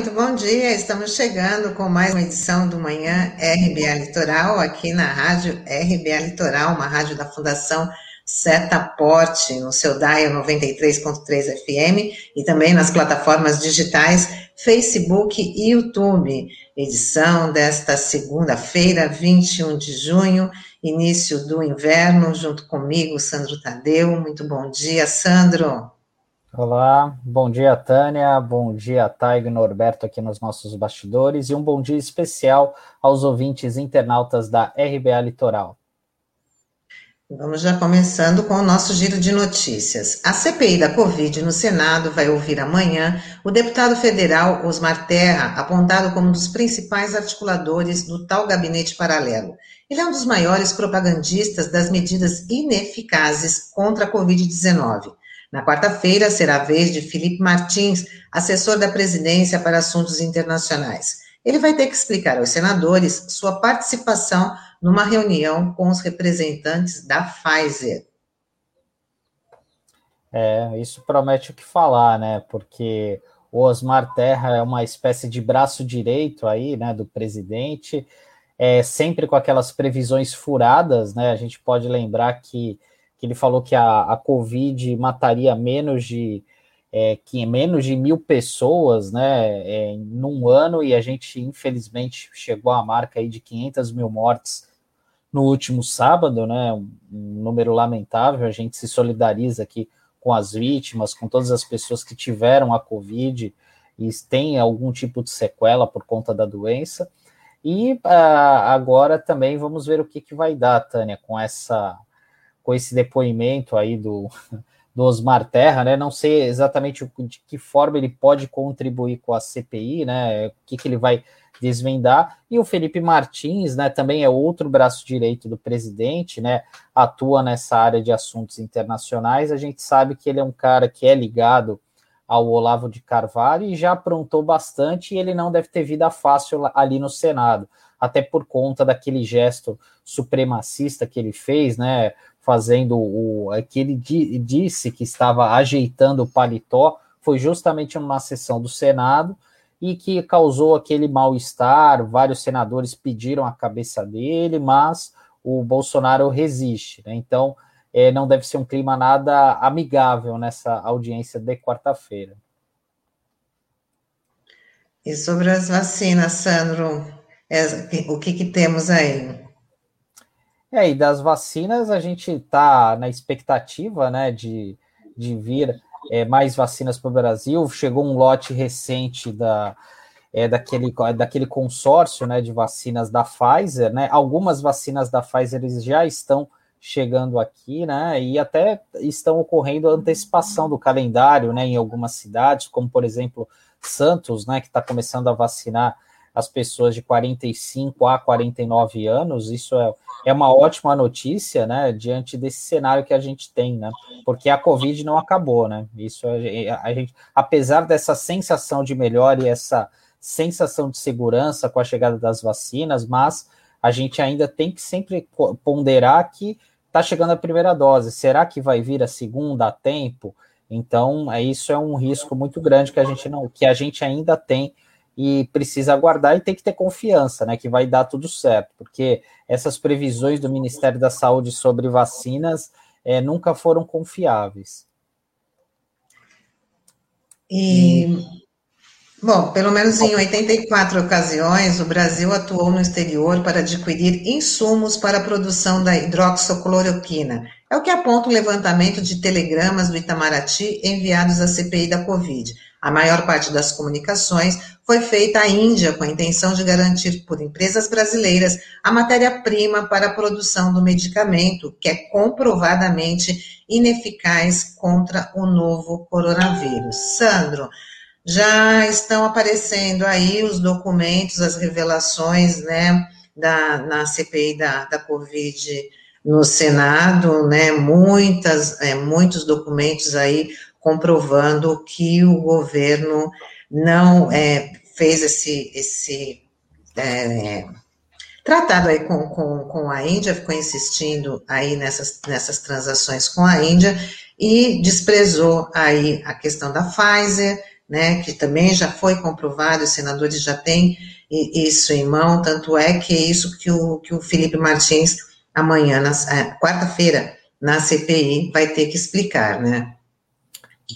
muito bom dia. Estamos chegando com mais uma edição do Manhã RBA Litoral, aqui na rádio RBA Litoral, uma rádio da Fundação Setaporte, no seu DAIO 93.3 FM e também nas plataformas digitais Facebook e YouTube. Edição desta segunda-feira, 21 de junho, início do inverno, junto comigo, Sandro Tadeu. Muito bom dia, Sandro. Olá, bom dia, Tânia, bom dia, Taigo e Norberto aqui nos nossos bastidores e um bom dia especial aos ouvintes internautas da RBA Litoral. Vamos já começando com o nosso giro de notícias. A CPI da Covid no Senado vai ouvir amanhã o deputado federal Osmar Terra, apontado como um dos principais articuladores do tal gabinete paralelo. Ele é um dos maiores propagandistas das medidas ineficazes contra a Covid-19. Na quarta-feira, será a vez de Felipe Martins, assessor da presidência para assuntos internacionais. Ele vai ter que explicar aos senadores sua participação numa reunião com os representantes da Pfizer. É, isso promete o que falar, né? Porque o Osmar Terra é uma espécie de braço direito aí, né, do presidente, é sempre com aquelas previsões furadas, né? A gente pode lembrar que que ele falou que a, a Covid mataria menos de é, que menos de mil pessoas, né, é, num ano, e a gente infelizmente chegou à marca aí de 500 mil mortes no último sábado, né, um, um número lamentável. A gente se solidariza aqui com as vítimas, com todas as pessoas que tiveram a Covid e têm algum tipo de sequela por conta da doença. E uh, agora também vamos ver o que, que vai dar, Tânia, com essa com esse depoimento aí do, do Osmar Terra, né? Não sei exatamente de que forma ele pode contribuir com a CPI, né? O que, que ele vai desvendar. E o Felipe Martins, né? Também é outro braço direito do presidente, né? Atua nessa área de assuntos internacionais. A gente sabe que ele é um cara que é ligado ao Olavo de Carvalho e já aprontou bastante. E ele não deve ter vida fácil ali no Senado, até por conta daquele gesto supremacista que ele fez, né? Fazendo o é que ele disse que estava ajeitando o paletó foi justamente uma sessão do Senado e que causou aquele mal-estar. Vários senadores pediram a cabeça dele, mas o Bolsonaro resiste. Né? Então, é, não deve ser um clima nada amigável nessa audiência de quarta-feira. E sobre as vacinas, Sandro, é, o que, que temos aí? É, e das vacinas a gente está na expectativa né, de, de vir é, mais vacinas para o Brasil. Chegou um lote recente da, é, daquele, daquele consórcio né, de vacinas da Pfizer. Né? Algumas vacinas da Pfizer já estão chegando aqui, né? E até estão ocorrendo antecipação do calendário né, em algumas cidades, como por exemplo Santos, né, que está começando a vacinar as pessoas de 45 a 49 anos, isso é, é uma ótima notícia, né, diante desse cenário que a gente tem, né, porque a Covid não acabou, né, isso é, a gente, apesar dessa sensação de melhora e essa sensação de segurança com a chegada das vacinas, mas a gente ainda tem que sempre ponderar que está chegando a primeira dose, será que vai vir a segunda a tempo? Então, é, isso é um risco muito grande que a gente não, que a gente ainda tem e precisa aguardar e tem que ter confiança, né, que vai dar tudo certo, porque essas previsões do Ministério da Saúde sobre vacinas é, nunca foram confiáveis. E, bom, pelo menos em 84 ocasiões, o Brasil atuou no exterior para adquirir insumos para a produção da hidroxicloroquina. É o que aponta o levantamento de telegramas do Itamaraty enviados à CPI da Covid. A maior parte das comunicações foi feita à Índia com a intenção de garantir por empresas brasileiras a matéria-prima para a produção do medicamento, que é comprovadamente ineficaz contra o novo coronavírus. Sandro, já estão aparecendo aí os documentos, as revelações, né, da, na CPI da, da Covid no Senado, né, muitas, é, muitos documentos aí comprovando que o governo não é, fez esse, esse é, tratado aí com, com, com a Índia, ficou insistindo aí nessas, nessas transações com a Índia e desprezou aí a questão da Pfizer, né, que também já foi comprovado, os senadores já têm isso em mão, tanto é que é isso que o, que o Felipe Martins, amanhã, na é, quarta-feira, na CPI, vai ter que explicar, né?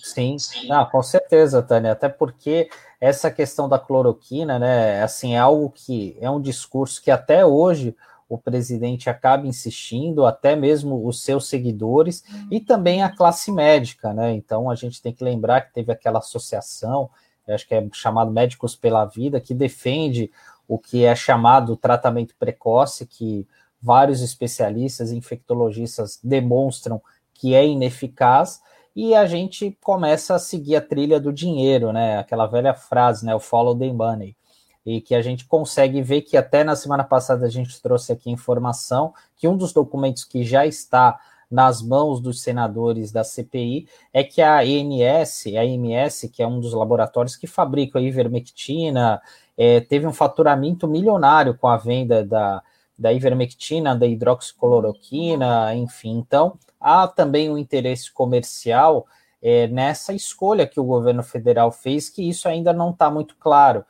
Sim, ah, com certeza, Tânia, até porque essa questão da cloroquina, né, assim, é algo que é um discurso que até hoje o presidente acaba insistindo, até mesmo os seus seguidores e também a classe médica, né? Então a gente tem que lembrar que teve aquela associação, acho que é chamado Médicos pela Vida, que defende o que é chamado tratamento precoce, que vários especialistas infectologistas demonstram que é ineficaz, e a gente começa a seguir a trilha do dinheiro, né? Aquela velha frase, né? O follow the money e que a gente consegue ver que até na semana passada a gente trouxe aqui informação que um dos documentos que já está nas mãos dos senadores da CPI é que a ANS, a AMS, que é um dos laboratórios que fabrica a ivermectina, é, teve um faturamento milionário com a venda da, da ivermectina, da hidroxicloroquina, enfim. Então, há também um interesse comercial é, nessa escolha que o governo federal fez, que isso ainda não está muito claro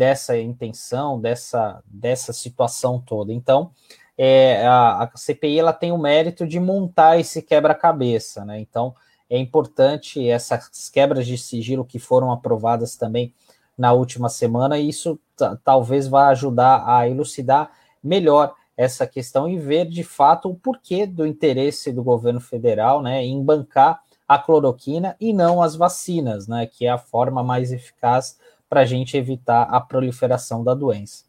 dessa intenção, dessa, dessa situação toda. Então, é, a, a, CPI ela tem o mérito de montar esse quebra-cabeça, né? Então, é importante essas quebras de sigilo que foram aprovadas também na última semana, e isso talvez vá ajudar a elucidar melhor essa questão e ver de fato o porquê do interesse do governo federal né, em bancar a cloroquina e não as vacinas, né, que é a forma mais eficaz para a gente evitar a proliferação da doença.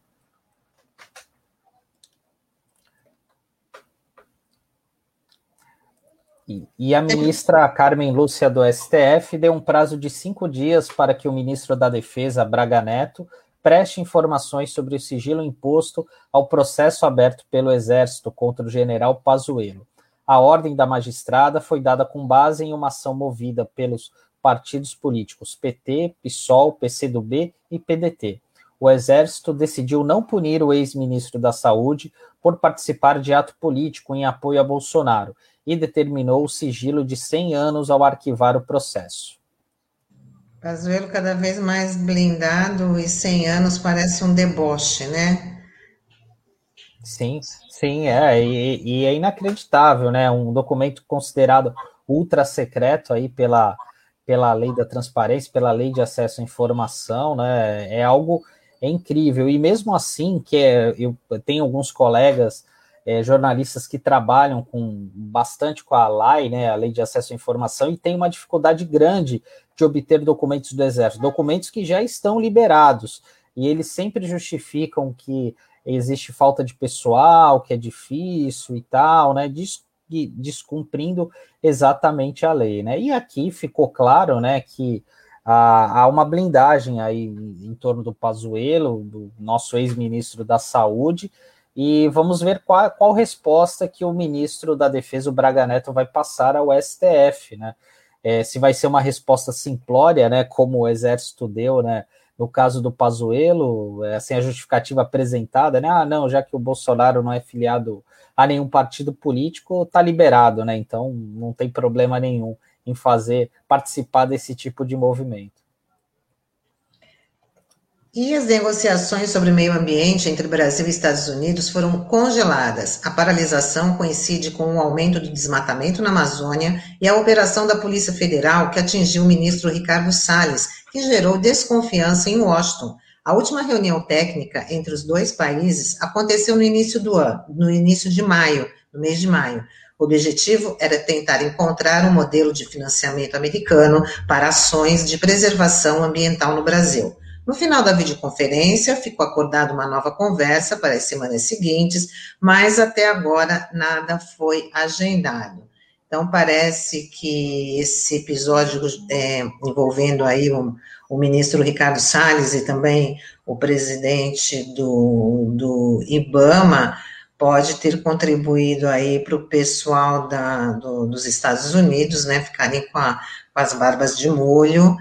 E, a ministra Carmen Lúcia do STF deu um prazo de cinco dias para que o ministro da Defesa, Braga Neto, preste informações sobre o sigilo imposto ao processo aberto pelo Exército contra o general Pazuello. A ordem da magistrada foi dada com base em uma ação movida pelos partidos políticos PT, PSOL, PCdoB e PDT. O Exército decidiu não punir o ex-ministro da Saúde por participar de ato político em apoio a Bolsonaro e determinou o sigilo de 100 anos ao arquivar o processo. Pazuello cada vez mais blindado e 100 anos parece um deboche, né? Sim, sim, é, e, e é inacreditável, né? Um documento considerado ultra secreto aí pela pela lei da transparência, pela lei de acesso à informação, né? É algo é incrível. E mesmo assim, que é, eu tenho alguns colegas é, jornalistas que trabalham com bastante com a LAI, né, a Lei de Acesso à Informação, e tem uma dificuldade grande de obter documentos do Exército, documentos que já estão liberados. E eles sempre justificam que existe falta de pessoal, que é difícil e tal, né? Diz descumprindo exatamente a lei, né? E aqui ficou claro, né, que há, há uma blindagem aí em torno do Pazuello, do nosso ex-ministro da Saúde, e vamos ver qual, qual resposta que o ministro da Defesa, o Braga Neto, vai passar ao STF, né? É, se vai ser uma resposta simplória, né, como o Exército deu, né, no caso do Pazuello, assim, a justificativa apresentada, né, ah, não, já que o Bolsonaro não é filiado a nenhum partido político, está liberado, né? Então não tem problema nenhum em fazer participar desse tipo de movimento. E as negociações sobre meio ambiente entre Brasil e Estados Unidos foram congeladas. A paralisação coincide com o aumento do desmatamento na Amazônia e a operação da Polícia Federal que atingiu o ministro Ricardo Salles, que gerou desconfiança em Washington a última reunião técnica entre os dois países aconteceu no início do ano, no início de maio, no mês de maio. O objetivo era tentar encontrar um modelo de financiamento americano para ações de preservação ambiental no Brasil. No final da videoconferência, ficou acordada uma nova conversa para as semanas seguintes, mas até agora nada foi agendado. Então, parece que esse episódio é, envolvendo aí um, o ministro Ricardo Salles e também o presidente do, do IBAMA pode ter contribuído aí para o pessoal da, do, dos Estados Unidos, né, ficarem com, a, com as barbas de molho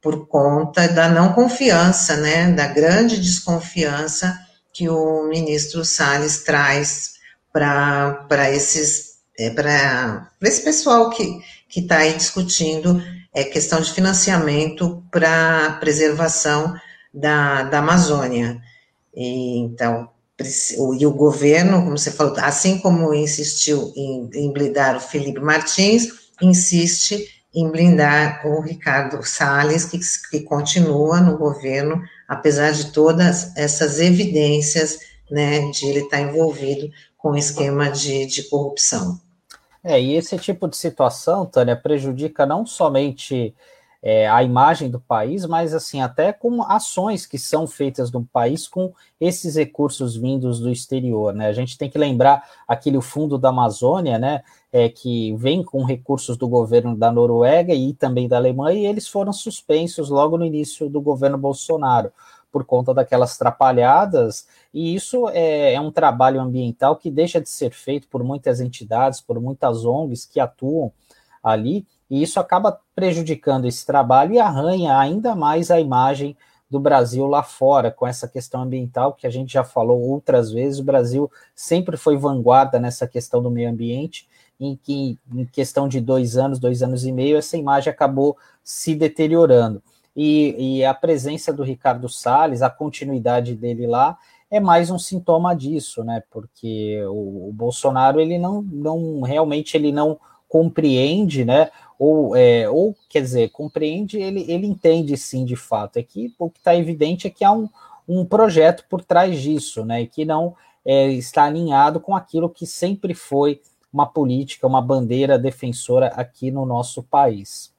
por conta da não confiança, né, da grande desconfiança que o ministro Salles traz para esses é, para esse pessoal que está aí discutindo é questão de financiamento para preservação da, da Amazônia. E, então, e o governo, como você falou, assim como insistiu em, em blindar o Felipe Martins, insiste em blindar o Ricardo Salles, que, que continua no governo, apesar de todas essas evidências né, de ele estar envolvido com esquema de, de corrupção. É, e esse tipo de situação, Tânia, prejudica não somente é, a imagem do país, mas assim, até com ações que são feitas no país com esses recursos vindos do exterior, né? A gente tem que lembrar aquele fundo da Amazônia, né? É, que vem com recursos do governo da Noruega e também da Alemanha, e eles foram suspensos logo no início do governo Bolsonaro por conta daquelas trapalhadas, e isso é, é, um trabalho ambiental que deixa de ser feito por muitas entidades, por muitas ONGs que atuam ali, e isso acaba prejudicando esse trabalho e arranha ainda mais a imagem do Brasil lá fora, com essa questão ambiental que a gente já falou outras vezes, o Brasil sempre foi vanguarda nessa questão do meio ambiente, em que em questão de dois anos, dois anos e meio, essa imagem acabou se deteriorando e, e a presença do Ricardo Salles, a continuidade dele lá, é mais um sintoma disso, né? Porque o, o, Bolsonaro ele não, não realmente ele não compreende, né? Ou, é, ou quer dizer, compreende, ele, ele entende sim de fato. É que o que está evidente é que há um, um projeto por trás disso, né? E que não é, está alinhado com aquilo que sempre foi uma política, uma bandeira defensora aqui no nosso país.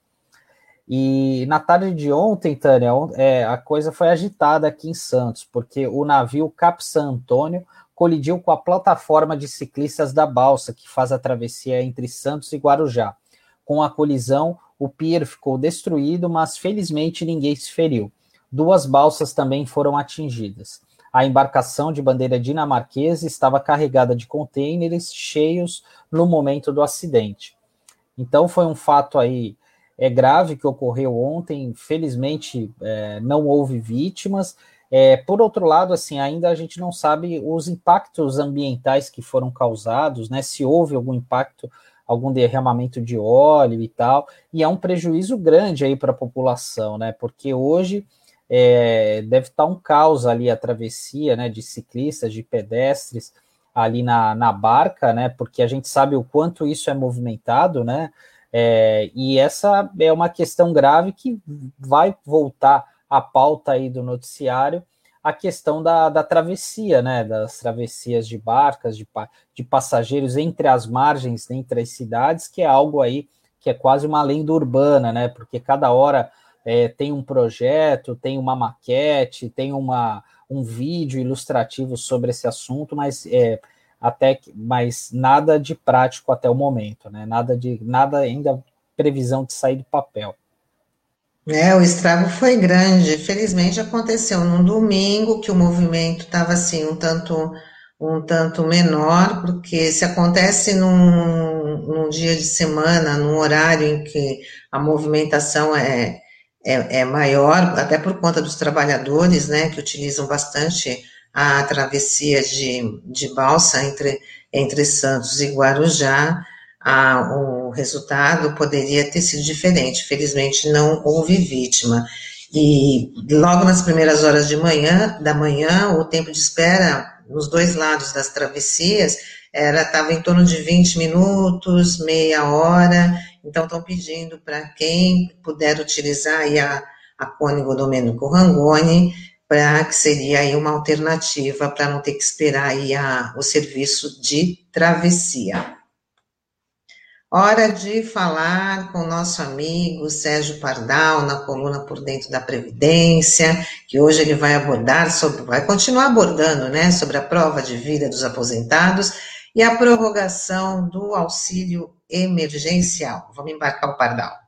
E na tarde de ontem, Tânia, é, a coisa foi agitada aqui em Santos, porque o navio Cap San Antônio colidiu com a plataforma de ciclistas da balsa, que faz a travessia entre Santos e Guarujá. Com a colisão, o pier ficou destruído, mas felizmente ninguém se feriu. Duas balsas também foram atingidas. A embarcação de bandeira dinamarquesa estava carregada de contêineres cheios no momento do acidente. Então foi um fato aí é grave que ocorreu ontem. Felizmente, é, não houve vítimas. É, por outro lado, assim, ainda a gente não sabe os impactos ambientais que foram causados, né? Se houve algum impacto, algum derramamento de óleo e tal, e é um prejuízo grande aí para a população, né? Porque hoje é, deve estar um caos ali a travessia, né? De ciclistas, de pedestres ali na, na barca, né? Porque a gente sabe o quanto isso é movimentado, né? É, e essa é uma questão grave que vai voltar à pauta aí do noticiário, a questão da, da travessia, né, das travessias de barcas, de, de passageiros entre as margens, entre as cidades, que é algo aí que é quase uma lenda urbana, né, porque cada hora é, tem um projeto, tem uma maquete, tem uma, um vídeo ilustrativo sobre esse assunto, mas é, até que, mas nada de prático até o momento, né? Nada de nada ainda previsão de sair do papel. É, o estrago foi grande. Felizmente aconteceu num domingo que o movimento estava assim um tanto um tanto menor, porque se acontece num, num dia de semana, num horário em que a movimentação é, é, é maior, até por conta dos trabalhadores, né, que utilizam bastante a travessia de, de balsa entre, entre Santos e Guarujá, a, o resultado poderia ter sido diferente. Felizmente, não houve vítima. E logo nas primeiras horas de manhã, da manhã, o tempo de espera nos dois lados das travessias era estava em torno de 20 minutos, meia hora. Então, estão pedindo para quem puder utilizar a, a Cônigo Domênico Rangoni, para que seria aí uma alternativa para não ter que esperar aí a, o serviço de travessia. Hora de falar com o nosso amigo Sérgio Pardal na coluna Por Dentro da Previdência, que hoje ele vai abordar sobre, vai continuar abordando, né, sobre a prova de vida dos aposentados e a prorrogação do auxílio emergencial. Vamos embarcar o Pardal.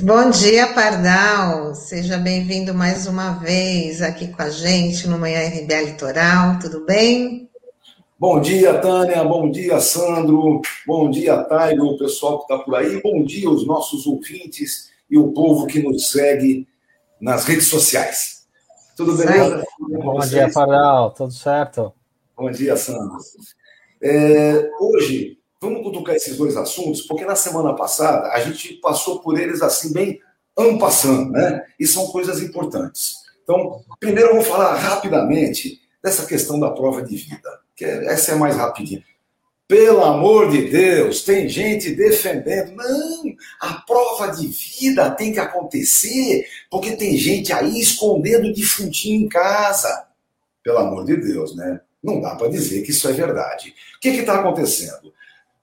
Bom dia, Pardal. Seja bem-vindo mais uma vez aqui com a gente no Manhã RBA Litoral. Tudo bem? Bom dia, Tânia. Bom dia, Sandro. Bom dia, Taigo, o pessoal que está por aí. Bom dia, os nossos ouvintes e o povo que nos segue nas redes sociais. Tudo bem? Bom dia, Faral. Tudo certo? Bom dia, Sandro. É, hoje, vamos cutucar esses dois assuntos, porque na semana passada a gente passou por eles assim, bem ampassando, né? E são coisas importantes. Então, primeiro eu vou falar rapidamente dessa questão da prova de vida, que é, essa é mais rapidinha. Pelo amor de Deus, tem gente defendendo. Não, a prova de vida tem que acontecer, porque tem gente aí escondendo defuntinho em casa. Pelo amor de Deus, né? Não dá para dizer que isso é verdade. O que está acontecendo?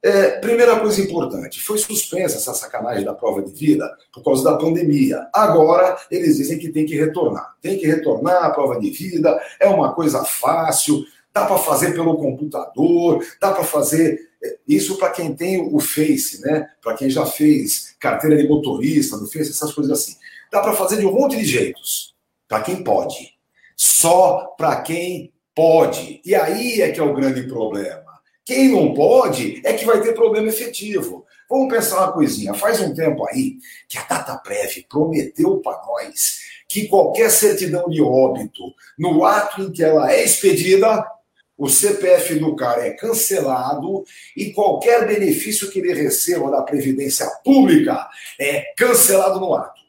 É, primeira coisa importante, foi suspensa essa sacanagem da prova de vida por causa da pandemia. Agora eles dizem que tem que retornar. Tem que retornar a prova de vida, é uma coisa fácil, dá para fazer pelo computador, dá para fazer. É, isso para quem tem o Face, né? Para quem já fez carteira de motorista no Face, essas coisas assim. Dá para fazer de um monte de jeitos. Para quem pode. Só para quem pode. E aí é que é o grande problema. Quem não pode é que vai ter problema efetivo. Vamos pensar uma coisinha. Faz um tempo aí que a DataPrev prometeu para nós que qualquer certidão de óbito, no ato em que ela é expedida, o CPF do cara é cancelado e qualquer benefício que ele receba da Previdência Pública é cancelado no ato.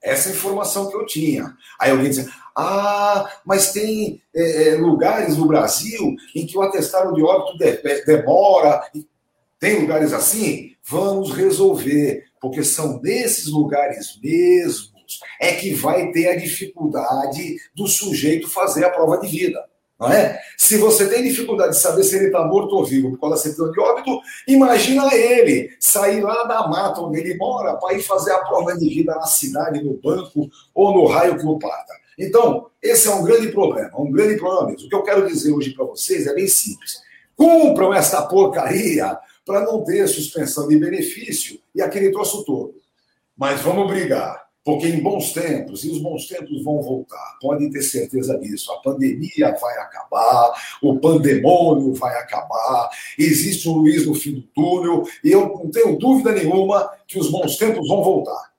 Essa é informação que eu tinha. Aí alguém dizia, ah, mas tem é, é, lugares no Brasil em que o atestado de óbito de, demora. Tem lugares assim? Vamos resolver, porque são nesses lugares mesmos é que vai ter a dificuldade do sujeito fazer a prova de vida. Não é? Se você tem dificuldade de saber se ele está morto ou vivo por causa da certidão de óbito, imagina ele sair lá da mata onde ele mora para ir fazer a prova de vida na cidade, no banco ou no raio que o parta. Então, esse é um grande problema, um grande problema mesmo. O que eu quero dizer hoje para vocês é bem simples. Cumpram esta porcaria para não ter suspensão de benefício e aquele troço todo. Mas vamos brigar, porque em bons tempos, e os bons tempos vão voltar, podem ter certeza disso. A pandemia vai acabar, o pandemônio vai acabar, existe um Luiz no fim do túnel, e eu não tenho dúvida nenhuma que os bons tempos vão voltar.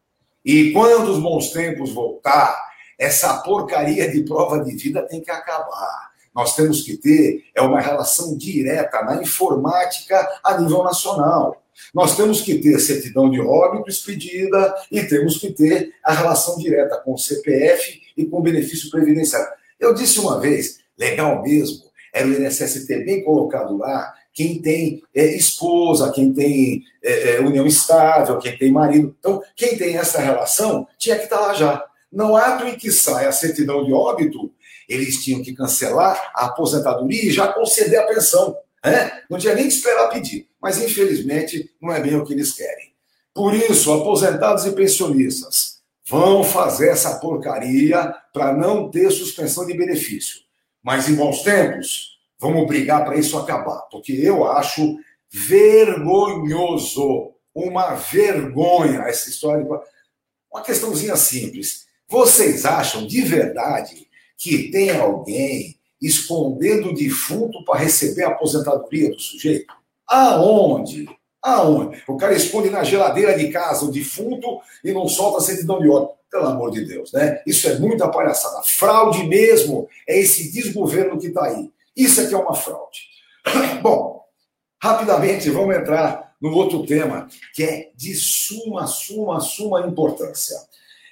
E quando os bons tempos voltar, essa porcaria de prova de vida tem que acabar. Nós temos que ter é uma relação direta na informática a nível nacional. Nós temos que ter certidão de óbito expedida e temos que ter a relação direta com o CPF e com o benefício previdenciário. Eu disse uma vez, legal mesmo, era o INSS ter bem colocado lá quem tem é, esposa, quem tem é, é, união estável, quem tem marido. Então, quem tem essa relação tinha que estar lá já. No ato em que sai a certidão de óbito, eles tinham que cancelar a aposentadoria e já conceder a pensão. Né? Não tinha nem que esperar pedir. Mas, infelizmente, não é bem o que eles querem. Por isso, aposentados e pensionistas vão fazer essa porcaria para não ter suspensão de benefício. Mas, em bons tempos, vamos brigar para isso acabar. Porque eu acho vergonhoso, uma vergonha essa história. Uma questãozinha simples. Vocês acham de verdade que tem alguém escondendo o defunto para receber a aposentadoria do sujeito? Aonde? Aonde? O cara esconde na geladeira de casa o defunto e não solta a certidão de óbito. Pelo amor de Deus, né? Isso é muita palhaçada. Fraude mesmo é esse desgoverno que está aí. Isso aqui é uma fraude. Bom, rapidamente vamos entrar no outro tema que é de suma, suma, suma importância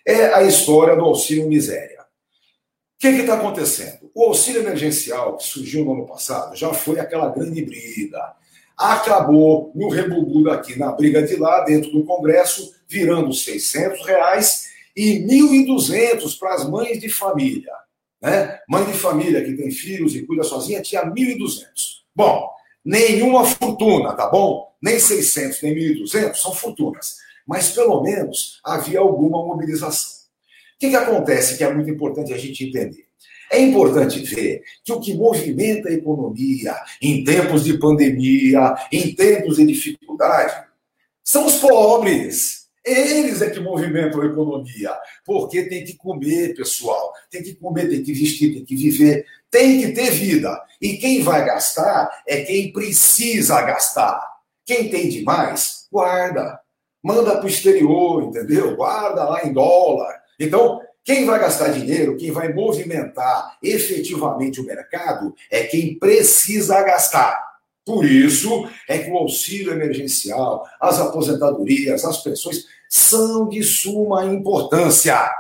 é a história do auxílio miséria. O que está acontecendo? O auxílio emergencial que surgiu no ano passado já foi aquela grande briga. Acabou no rebugudo aqui, na briga de lá, dentro do Congresso, virando 600 reais e 1.200 para as mães de família. Né? Mãe de família que tem filhos e cuida sozinha tinha 1.200. Bom, nenhuma fortuna, tá bom? Nem 600, nem 1.200 são fortunas mas pelo menos havia alguma mobilização. O que, que acontece que é muito importante a gente entender? É importante ver que o que movimenta a economia em tempos de pandemia, em tempos de dificuldade, são os pobres. Eles é que movimentam a economia, porque tem que comer, pessoal, tem que comer, tem que vestir, tem que viver, tem que ter vida. E quem vai gastar é quem precisa gastar. Quem tem demais, guarda. Manda para o exterior, entendeu? Guarda lá em dólar. Então, quem vai gastar dinheiro, quem vai movimentar efetivamente o mercado, é quem precisa gastar. Por isso é que o auxílio emergencial, as aposentadorias, as pensões são de suma importância.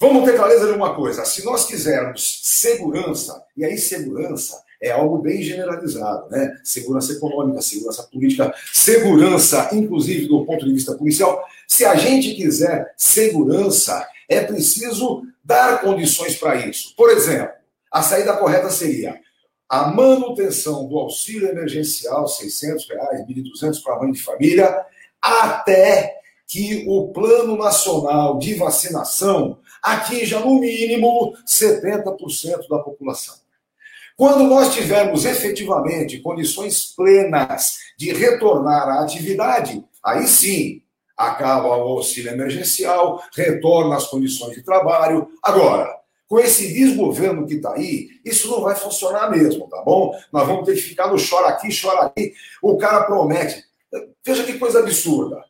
Vamos ter clareza de uma coisa: se nós quisermos segurança, e aí segurança é algo bem generalizado, né? Segurança econômica, segurança política, segurança, inclusive do ponto de vista policial. Se a gente quiser segurança, é preciso dar condições para isso. Por exemplo, a saída correta seria a manutenção do auxílio emergencial, 600 reais, 1.200 para a mãe de família, até que o Plano Nacional de Vacinação atinja, no mínimo, 70% da população. Quando nós tivermos efetivamente condições plenas de retornar à atividade, aí sim, acaba o auxílio emergencial, retorna às condições de trabalho. Agora, com esse desgoverno que está aí, isso não vai funcionar mesmo, tá bom? Nós vamos ter que ficar no chora aqui, chora aqui. O cara promete. Veja que coisa absurda.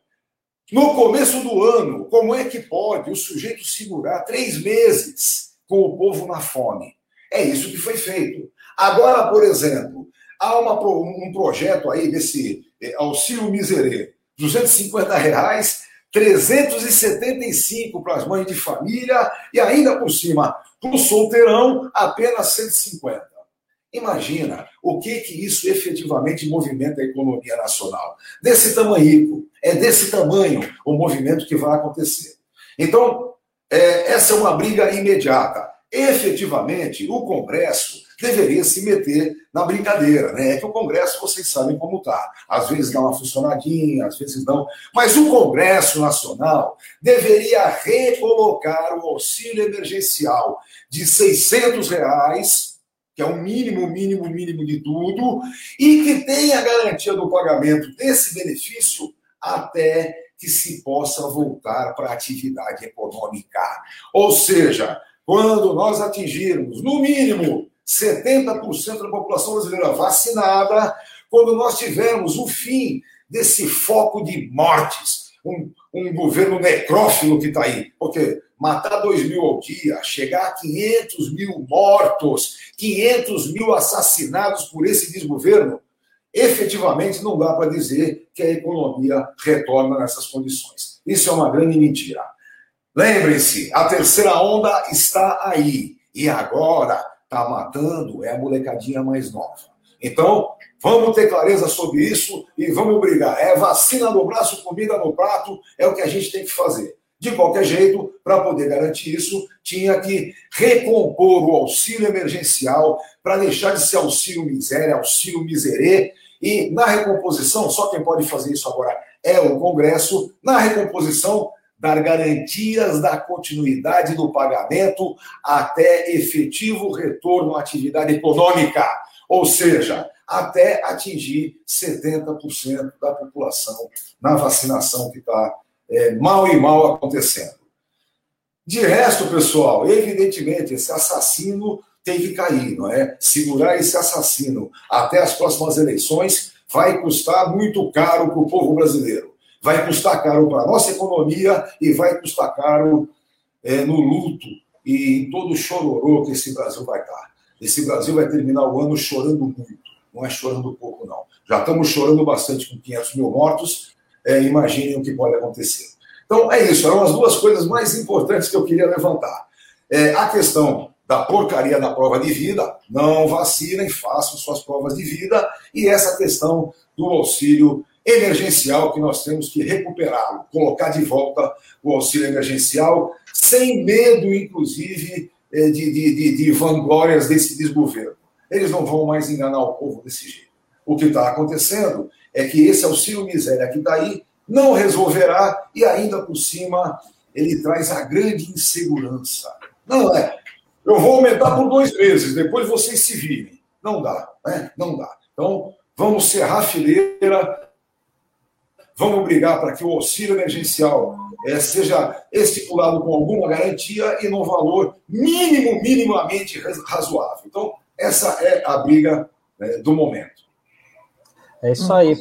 No começo do ano, como é que pode o sujeito segurar três meses com o povo na fome? É isso que foi feito. Agora, por exemplo, há uma, um projeto aí desse eh, auxílio miserê, 250 reais, 375 para as mães de família e ainda por cima, para o solteirão, apenas 150. Imagina o que que isso efetivamente movimenta a economia nacional. Desse tamanho, é desse tamanho o movimento que vai acontecer. Então, é, essa é uma briga imediata. Efetivamente, o Congresso deveria se meter na brincadeira, né? É que o Congresso, vocês sabem como tá. Às vezes dá uma funcionadinha, às vezes não. Mas o Congresso Nacional deveria recolocar o auxílio emergencial de 600 reais que é o mínimo, mínimo, mínimo de tudo, e que tenha garantia do pagamento desse benefício até que se possa voltar para a atividade econômica. Ou seja, quando nós atingirmos, no mínimo, 70% da população brasileira vacinada, quando nós tivermos o fim desse foco de mortes, um, um governo necrófilo que está aí, porque matar 2 mil ao dia, chegar a 500 mil mortos, 500 mil assassinados por esse desgoverno, efetivamente não dá para dizer que a economia retorna nessas condições. Isso é uma grande mentira. Lembrem-se, a terceira onda está aí. E agora está matando é a molecadinha mais nova. Então, vamos ter clareza sobre isso e vamos brigar. É vacina no braço, comida no prato, é o que a gente tem que fazer. De qualquer jeito, para poder garantir isso, tinha que recompor o auxílio emergencial para deixar de ser auxílio miséria, auxílio miserê. E na recomposição, só quem pode fazer isso agora é o Congresso, na recomposição, dar garantias da continuidade do pagamento até efetivo retorno à atividade econômica, ou seja, até atingir 70% da população na vacinação que está é, mal e mal acontecendo. De resto, pessoal, evidentemente, esse assassino tem que cair, não é? Segurar esse assassino até as próximas eleições vai custar muito caro para o povo brasileiro. Vai custar caro para a nossa economia e vai custar caro é, no luto e em todo o chororô que esse Brasil vai estar. Esse Brasil vai terminar o ano chorando muito, não é chorando pouco, não. Já estamos chorando bastante com 500 mil mortos, é, imaginem o que pode acontecer. Então, é isso. Eram as duas coisas mais importantes que eu queria levantar. É, a questão da porcaria da prova de vida, não vacinem, façam suas provas de vida, e essa questão do auxílio emergencial, que nós temos que recuperá-lo, colocar de volta o auxílio emergencial, sem medo, inclusive, é, de, de, de, de vanglórias desse desgoverno. Eles não vão mais enganar o povo desse jeito. O que está acontecendo é que esse auxílio miséria que está aí não resolverá e ainda por cima ele traz a grande insegurança. Não é. Eu vou aumentar por dois meses, depois vocês se virem. Não dá, né? Não dá. Então, vamos serrar a fileira, Vamos brigar para que o auxílio emergencial é, seja estipulado com alguma garantia e num valor mínimo, minimamente razoável. Então, essa é a briga né, do momento. É isso aí,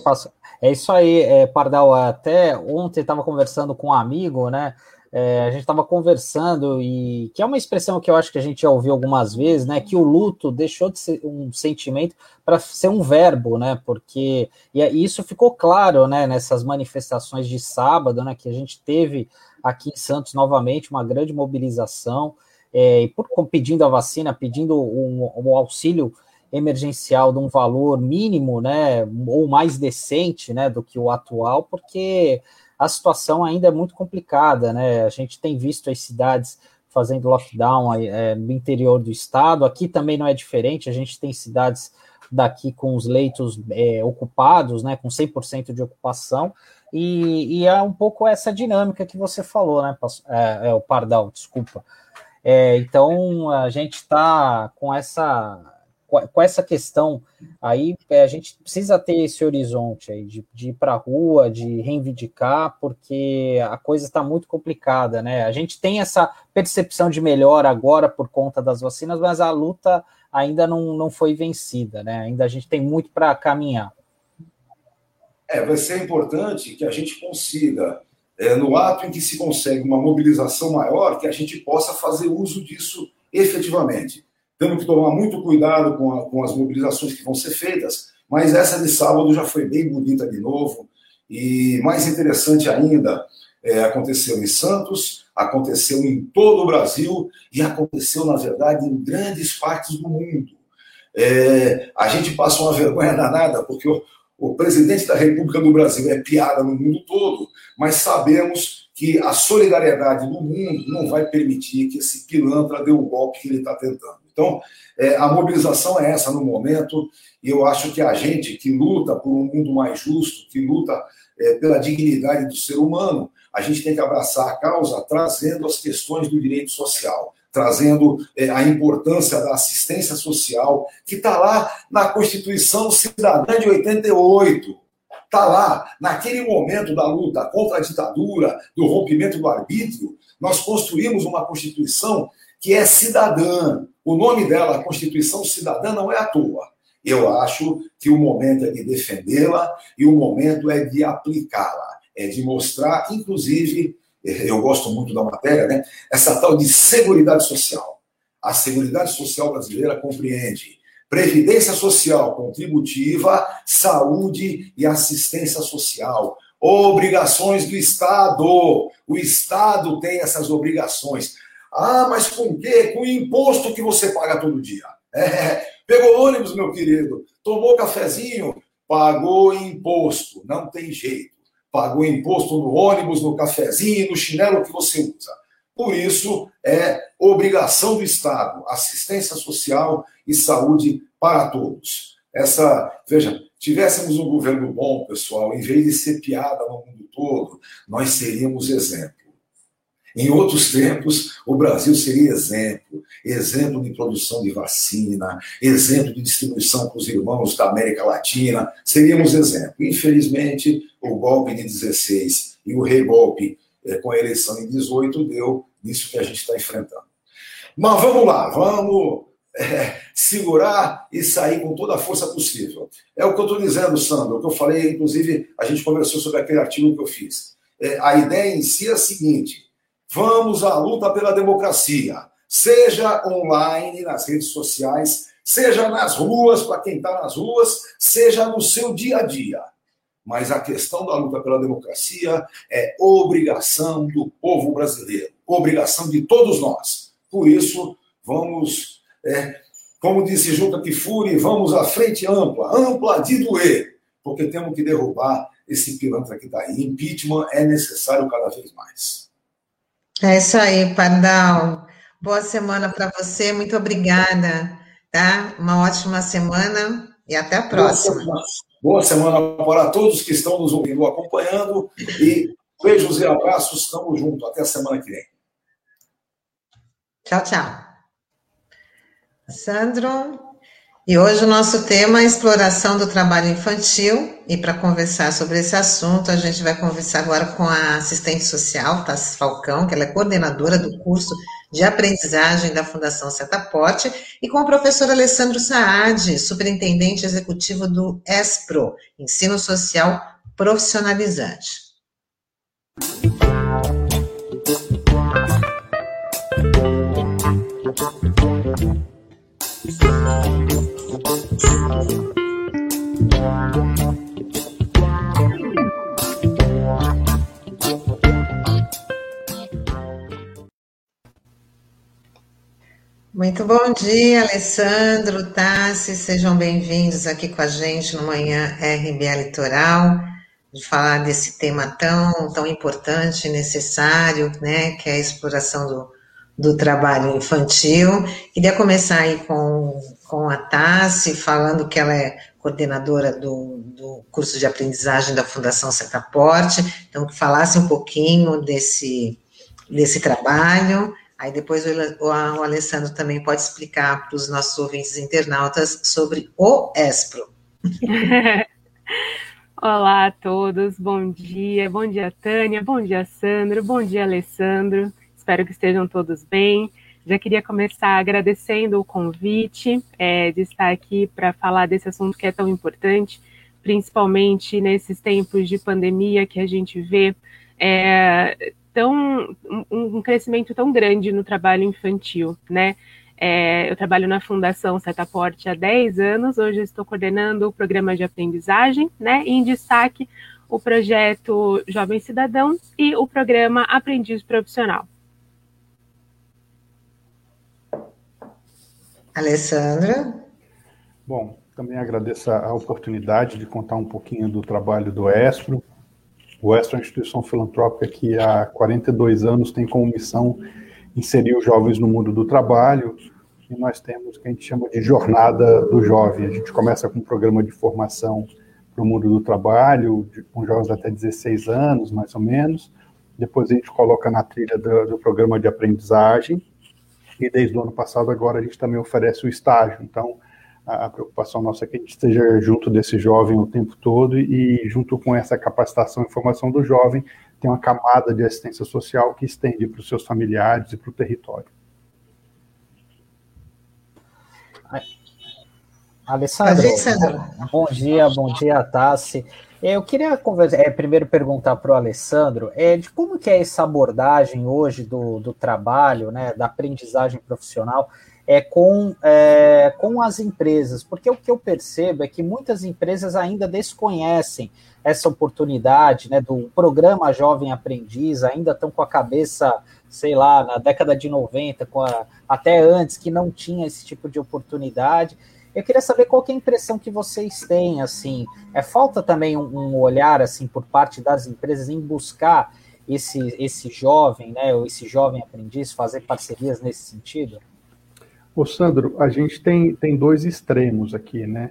é isso aí, é, Pardal. Até ontem estava conversando com um amigo, né? É, a gente estava conversando e que é uma expressão que eu acho que a gente já ouviu algumas vezes, né? Que o luto deixou de ser um sentimento para ser um verbo, né? Porque e isso ficou claro, né? Nessas manifestações de sábado, né? Que a gente teve aqui em Santos novamente uma grande mobilização é, e por pedindo a vacina, pedindo um, um auxílio emergencial de um valor mínimo, né? Ou mais decente, né? Do que o atual, porque a situação ainda é muito complicada, né? A gente tem visto as cidades fazendo lockdown é, no interior do estado, aqui também não é diferente, a gente tem cidades daqui com os leitos é, ocupados, né, com 100% de ocupação, e, e, é um pouco essa dinâmica que você falou, né, é, é o Pardal, desculpa. É, então, a gente está com essa com essa questão aí, é, a gente precisa ter esse horizonte aí de, de ir para a rua, de reivindicar, porque a coisa está muito complicada, né? A gente tem essa percepção de melhora agora por conta das vacinas, mas a luta ainda não, não foi vencida, né? Ainda a gente tem muito para caminhar. É, vai ser importante que a gente consiga, é, no ato em que se consegue uma mobilização maior, que a gente possa fazer uso disso efetivamente. Temos que tomar muito cuidado com, a, com as mobilizações que vão ser feitas, mas essa de sábado já foi bem bonita de novo. E mais interessante ainda, é, aconteceu em Santos, aconteceu em todo o Brasil e aconteceu, na verdade, em grandes partes do mundo. É, a gente passou uma vergonha danada, porque o, o presidente da República do Brasil é piada no mundo todo, mas sabemos que a solidariedade do mundo não vai permitir que esse pilantra dê o golpe que ele está tentando. Então, é, a mobilização é essa no momento, e eu acho que a gente que luta por um mundo mais justo, que luta é, pela dignidade do ser humano, a gente tem que abraçar a causa trazendo as questões do direito social, trazendo é, a importância da assistência social, que está lá na Constituição Cidadã de 88. Está lá, naquele momento da luta contra a ditadura, do rompimento do arbítrio, nós construímos uma Constituição que é cidadã. O nome dela, a Constituição Cidadã, não é à toa. Eu acho que o momento é de defendê-la e o momento é de aplicá-la, é de mostrar, inclusive, eu gosto muito da matéria, né? Essa tal de seguridade social. A seguridade social brasileira compreende previdência social contributiva, saúde e assistência social. Obrigações do Estado. O Estado tem essas obrigações. Ah, mas com quê? Com o imposto que você paga todo dia. É, pegou ônibus, meu querido, tomou cafezinho, pagou imposto. Não tem jeito. Pagou imposto no ônibus, no cafezinho, no chinelo que você usa. Por isso, é obrigação do Estado, assistência social e saúde para todos. Essa, veja, tivéssemos um governo bom, pessoal, em vez de ser piada no mundo todo, nós seríamos exemplo. Em outros tempos, o Brasil seria exemplo, exemplo de produção de vacina, exemplo de distribuição para os irmãos da América Latina, seríamos exemplo. Infelizmente, o golpe de 16 e o regolpe é, com a eleição em 18 deu nisso que a gente está enfrentando. Mas vamos lá, vamos é, segurar e sair com toda a força possível. É o que eu estou dizendo, Sandro, o que eu falei, inclusive, a gente conversou sobre aquele artigo que eu fiz. É, a ideia em si é a seguinte: Vamos à luta pela democracia, seja online, nas redes sociais, seja nas ruas, para quem está nas ruas, seja no seu dia a dia. Mas a questão da luta pela democracia é obrigação do povo brasileiro, obrigação de todos nós. Por isso, vamos, é, como disse Junta Kifuri, vamos à frente ampla, ampla de doer, porque temos que derrubar esse pilantra que está aí. Impeachment é necessário cada vez mais. É isso aí, Pardal. Boa semana para você, muito obrigada, tá? Uma ótima semana e até a próxima. Boa semana, Boa semana para todos que estão nos ouvindo, acompanhando e beijos e abraços, estamos juntos, até a semana que vem. Tchau, tchau. Sandro, E hoje o nosso tema é exploração do trabalho infantil. E para conversar sobre esse assunto, a gente vai conversar agora com a assistente social, Tassi Falcão, que ela é coordenadora do curso de aprendizagem da Fundação Setaporte, e com o professor Alessandro Saad, superintendente executivo do ESPRO, Ensino Social Profissionalizante. Muito bom dia, Alessandro, Tassi, sejam bem-vindos aqui com a gente no Manhã RBA Litoral, de falar desse tema tão, tão importante e necessário, né, que é a exploração do, do trabalho infantil. Queria começar aí com, com a Tassi, falando que ela é coordenadora do, do curso de aprendizagem da Fundação Setaporte, então que falasse um pouquinho desse, desse trabalho, Aí depois o, o Alessandro também pode explicar para os nossos ouvintes internautas sobre o ESPRO. Olá a todos, bom dia, bom dia Tânia, bom dia Sandro, bom dia Alessandro, espero que estejam todos bem. Já queria começar agradecendo o convite é, de estar aqui para falar desse assunto que é tão importante, principalmente nesses tempos de pandemia que a gente vê é, tão um, um crescimento tão grande no trabalho infantil, né? É, eu trabalho na Fundação Setaporte há 10 anos, hoje estou coordenando o programa de aprendizagem, né? Em destaque o projeto Jovem Cidadão e o programa Aprendiz Profissional. Alessandra? Bom, também agradeço a oportunidade de contar um pouquinho do trabalho do ESPRO, o ESTRO é uma instituição filantrópica que há 42 anos tem como missão inserir os jovens no mundo do trabalho, e nós temos o que a gente chama de jornada do jovem. A gente começa com um programa de formação para o mundo do trabalho, com jovens até 16 anos, mais ou menos. Depois a gente coloca na trilha do, do programa de aprendizagem, e desde o ano passado agora a gente também oferece o estágio. Então, a preocupação nossa é que a gente esteja junto desse jovem o tempo todo e, junto com essa capacitação e formação do jovem, tem uma camada de assistência social que estende para os seus familiares e para o território. Alessandro, bom dia, bom dia, Tassi. Eu queria conversar, é, primeiro perguntar para o Alessandro é, de como que é essa abordagem hoje do, do trabalho, né, da aprendizagem profissional, é, com, é, com as empresas, porque o que eu percebo é que muitas empresas ainda desconhecem essa oportunidade né, do programa Jovem Aprendiz, ainda estão com a cabeça, sei lá, na década de 90, com a, até antes, que não tinha esse tipo de oportunidade. Eu queria saber qual que é a impressão que vocês têm, assim, é falta também um, um olhar, assim, por parte das empresas em buscar esse, esse jovem, né, ou esse jovem aprendiz, fazer parcerias nesse sentido? Ô Sandro, a gente tem, tem dois extremos aqui, né?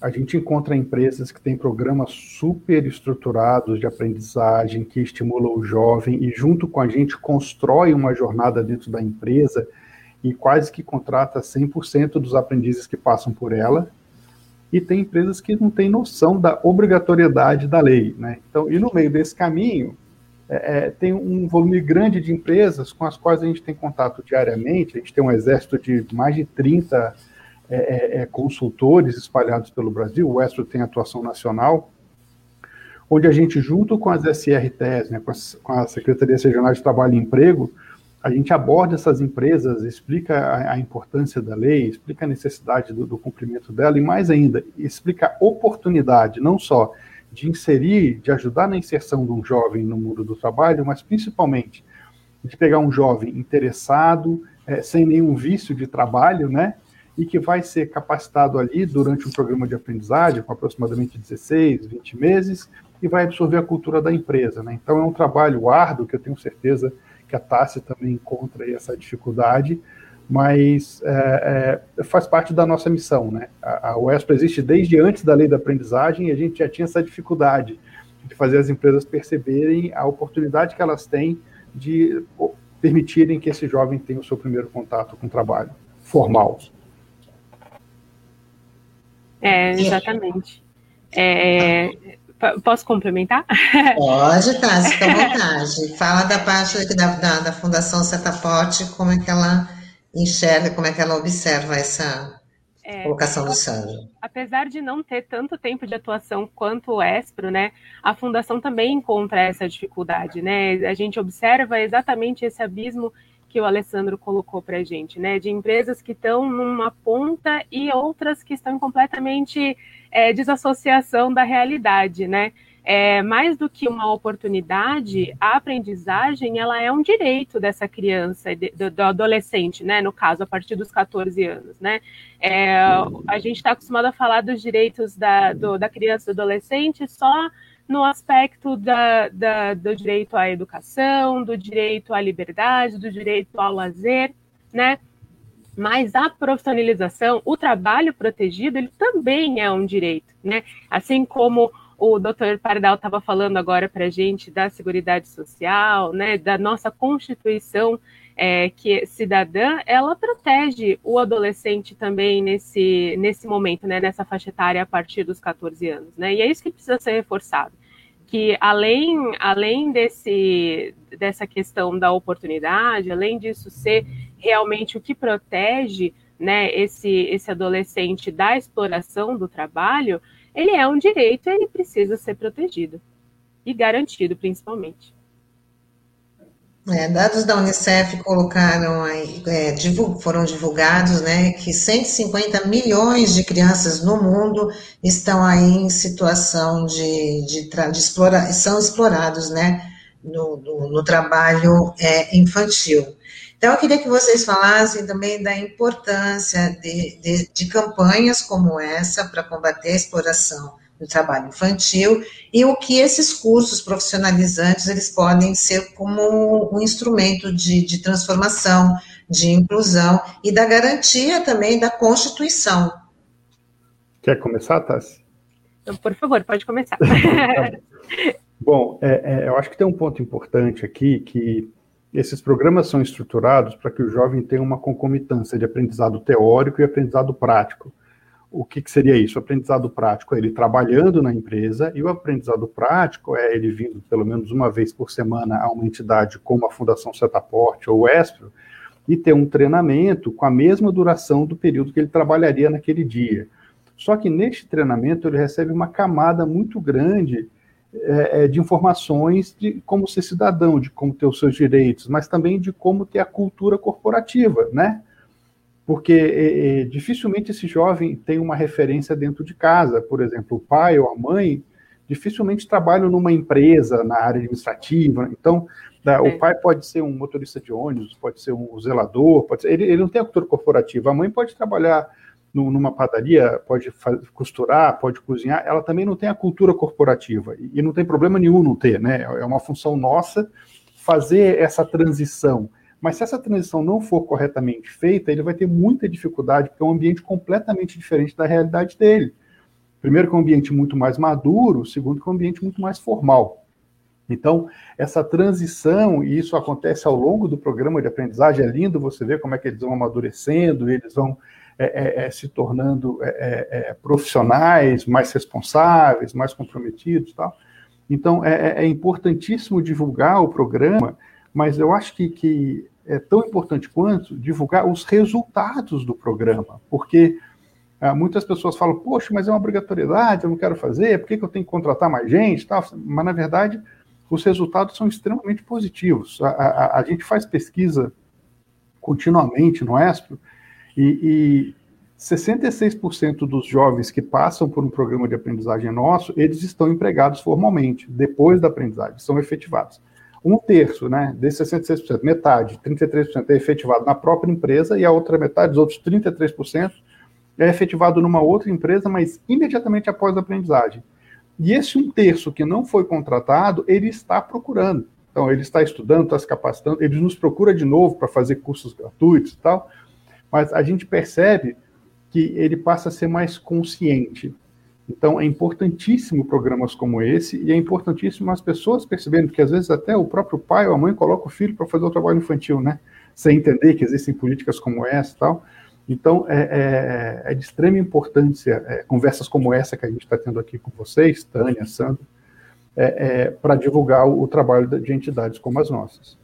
A gente encontra empresas que têm programas super estruturados de aprendizagem que estimulam o jovem e junto com a gente constrói uma jornada dentro da empresa e quase que contrata 100% dos aprendizes que passam por ela. E tem empresas que não têm noção da obrigatoriedade da lei, né? Então, e no meio desse caminho, é, é, tem um volume grande de empresas com as quais a gente tem contato diariamente. A gente tem um exército de mais de 30 é, é, é, consultores espalhados pelo Brasil. O Estro tem atuação nacional, onde a gente, junto com as SRTs, né, com, com a Secretaria Regional de Trabalho e Emprego, a gente aborda essas empresas, explica a, a importância da lei, explica a necessidade do, do cumprimento dela e, mais ainda, explica a oportunidade, não só de inserir, de ajudar na inserção de um jovem no mundo do trabalho, mas principalmente de pegar um jovem interessado, é, sem nenhum vício de trabalho, né? E que vai ser capacitado ali durante um programa de aprendizagem, com aproximadamente 16, 20 meses, e vai absorver a cultura da empresa, né? Então é um trabalho árduo que eu tenho certeza que a Tassi também encontra essa dificuldade, mas é, é, faz parte da nossa missão. Né? A, a UESP existe desde antes da lei da aprendizagem e a gente já tinha essa dificuldade de fazer as empresas perceberem a oportunidade que elas têm de permitirem que esse jovem tenha o seu primeiro contato com o trabalho formal. É, exatamente. É, posso complementar? Pode, tá, fica à vontade. Fala da parte da, da, da Fundação Setaporte, como é que ela enxerga, como é que ela observa essa é, colocação do Sandro. Apesar de não ter tanto tempo de atuação quanto o Espro, né, a Fundação também encontra essa dificuldade, né? A gente observa exatamente esse abismo que o Alessandro colocou para a gente, né? De empresas que estão numa ponta e outras que estão completamente é, desassociação da realidade, né? É, mais do que uma oportunidade, a aprendizagem ela é um direito dessa criança, do, do adolescente, né? No caso, a partir dos 14 anos, né? É, a gente está acostumado a falar dos direitos da, do, da criança e do adolescente só no aspecto da, da, do direito à educação, do direito à liberdade, do direito ao lazer, né? Mas a profissionalização, o trabalho protegido, ele também é um direito, né? Assim como o doutor Pardal estava falando agora para a gente da Seguridade Social, né, da nossa Constituição é, que é cidadã, ela protege o adolescente também nesse, nesse momento, né, nessa faixa etária a partir dos 14 anos, né, e é isso que precisa ser reforçado, que além, além desse, dessa questão da oportunidade, além disso ser realmente o que protege, né, esse, esse adolescente da exploração do trabalho, ele é um direito e ele precisa ser protegido e garantido, principalmente. É, dados da Unicef colocaram é, divulg, foram divulgados, né, que 150 milhões de crianças no mundo estão aí em situação de, de, de explorar, são explorados, né, no, no, no trabalho é, infantil. Então, eu queria que vocês falassem também da importância de, de, de campanhas como essa para combater a exploração do trabalho infantil e o que esses cursos profissionalizantes eles podem ser como um instrumento de, de transformação, de inclusão e da garantia também da Constituição. Quer começar, Tassi? Então, por favor, pode começar. Bom, é, é, eu acho que tem um ponto importante aqui que esses programas são estruturados para que o jovem tenha uma concomitância de aprendizado teórico e aprendizado prático o que, que, seria isso? O aprendizado prático é ele trabalhando na empresa, e o aprendizado prático é ele vindo pelo menos uma vez por semana a uma entidade como a Fundação Setaporte ou o Espro, e ter um treinamento com a mesma duração do período que ele trabalharia naquele dia. Só que neste treinamento ele recebe uma camada muito grande é, é de informações de como ser cidadão, de como ter os seus direitos, mas também de como ter a cultura corporativa, né? porque é, é, dificilmente esse jovem tem uma referência dentro de casa. Por exemplo, o pai ou a mãe dificilmente trabalham numa empresa na área administrativa. Então, o pai pode ser um motorista de ônibus, pode ser um zelador, pode ser, ele, ele não tem a cultura corporativa. A mãe pode trabalhar numa padaria, pode costurar, pode cozinhar. Ela também não tem a cultura corporativa e, não tem problema nenhum não ter, né? É uma função nossa fazer essa transição mas se essa transição não for corretamente feita, ele vai ter muita dificuldade, porque é um ambiente completamente diferente da realidade dele. Primeiro, que é um ambiente muito mais maduro, segundo, que é um ambiente muito mais formal. Então, essa transição, e isso acontece ao longo do programa de aprendizagem, é lindo você ver como é que eles vão amadurecendo, eles vão é, é, é se tornando é, é, profissionais mais responsáveis, mais comprometidos tal. Então, é, importantíssimo divulgar o programa mas eu acho que, que é tão importante quanto divulgar os resultados do programa, porque ah, muitas pessoas falam, poxa, mas é uma obrigatoriedade, eu não quero fazer, por que, que eu tenho que contratar mais gente? Tal? Mas, na verdade, os resultados são extremamente positivos. A, a, a gente faz pesquisa continuamente no ESPRO e, e 66% dos jovens que passam por um programa de aprendizagem nosso, eles estão empregados formalmente, depois da aprendizagem, são efetivados um terço né, desses 66%, metade, 33% é efetivado na própria empresa e a outra metade, os outros 33%, é efetivado numa outra empresa, mas imediatamente após a aprendizagem. E esse um terço que não foi contratado, ele está procurando. Então, ele está estudando, está se capacitando, ele nos procura de novo para fazer cursos gratuitos e tal, mas a gente percebe que ele passa a ser mais consciente. Então, é importantíssimo programas como esse e é importantíssimo as pessoas perceberem que, às vezes, até o próprio pai ou a mãe coloca o filho para fazer o trabalho infantil, né? Sem entender que existem políticas como essa e tal. Então, é, é, é de extrema importância é, conversas como essa que a gente está tendo aqui com vocês, Tânia, Sandra, é, é, para divulgar o, o, trabalho de entidades como as nossas.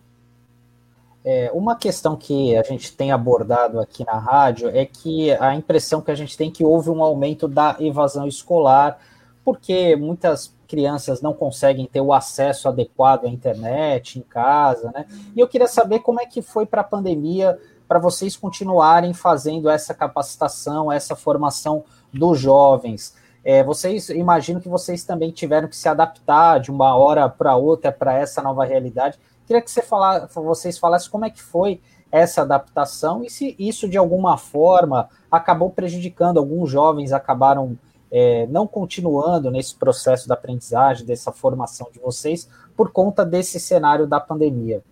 É, uma questão que a gente tem abordado aqui na rádio é que a impressão que a gente tem é que houve um aumento da evasão escolar, porque muitas crianças não conseguem ter o acesso adequado à internet em casa, né? E eu queria saber como é que foi para a pandemia para vocês continuarem fazendo essa capacitação, essa formação dos jovens. É, vocês imagino que vocês também tiveram que se adaptar de uma hora para outra para essa nova realidade. Queria que você falar, vocês falassem como é que foi essa adaptação e se isso de alguma forma acabou prejudicando alguns jovens acabaram é, não continuando nesse processo da aprendizagem, dessa formação de vocês, por conta desse cenário da pandemia.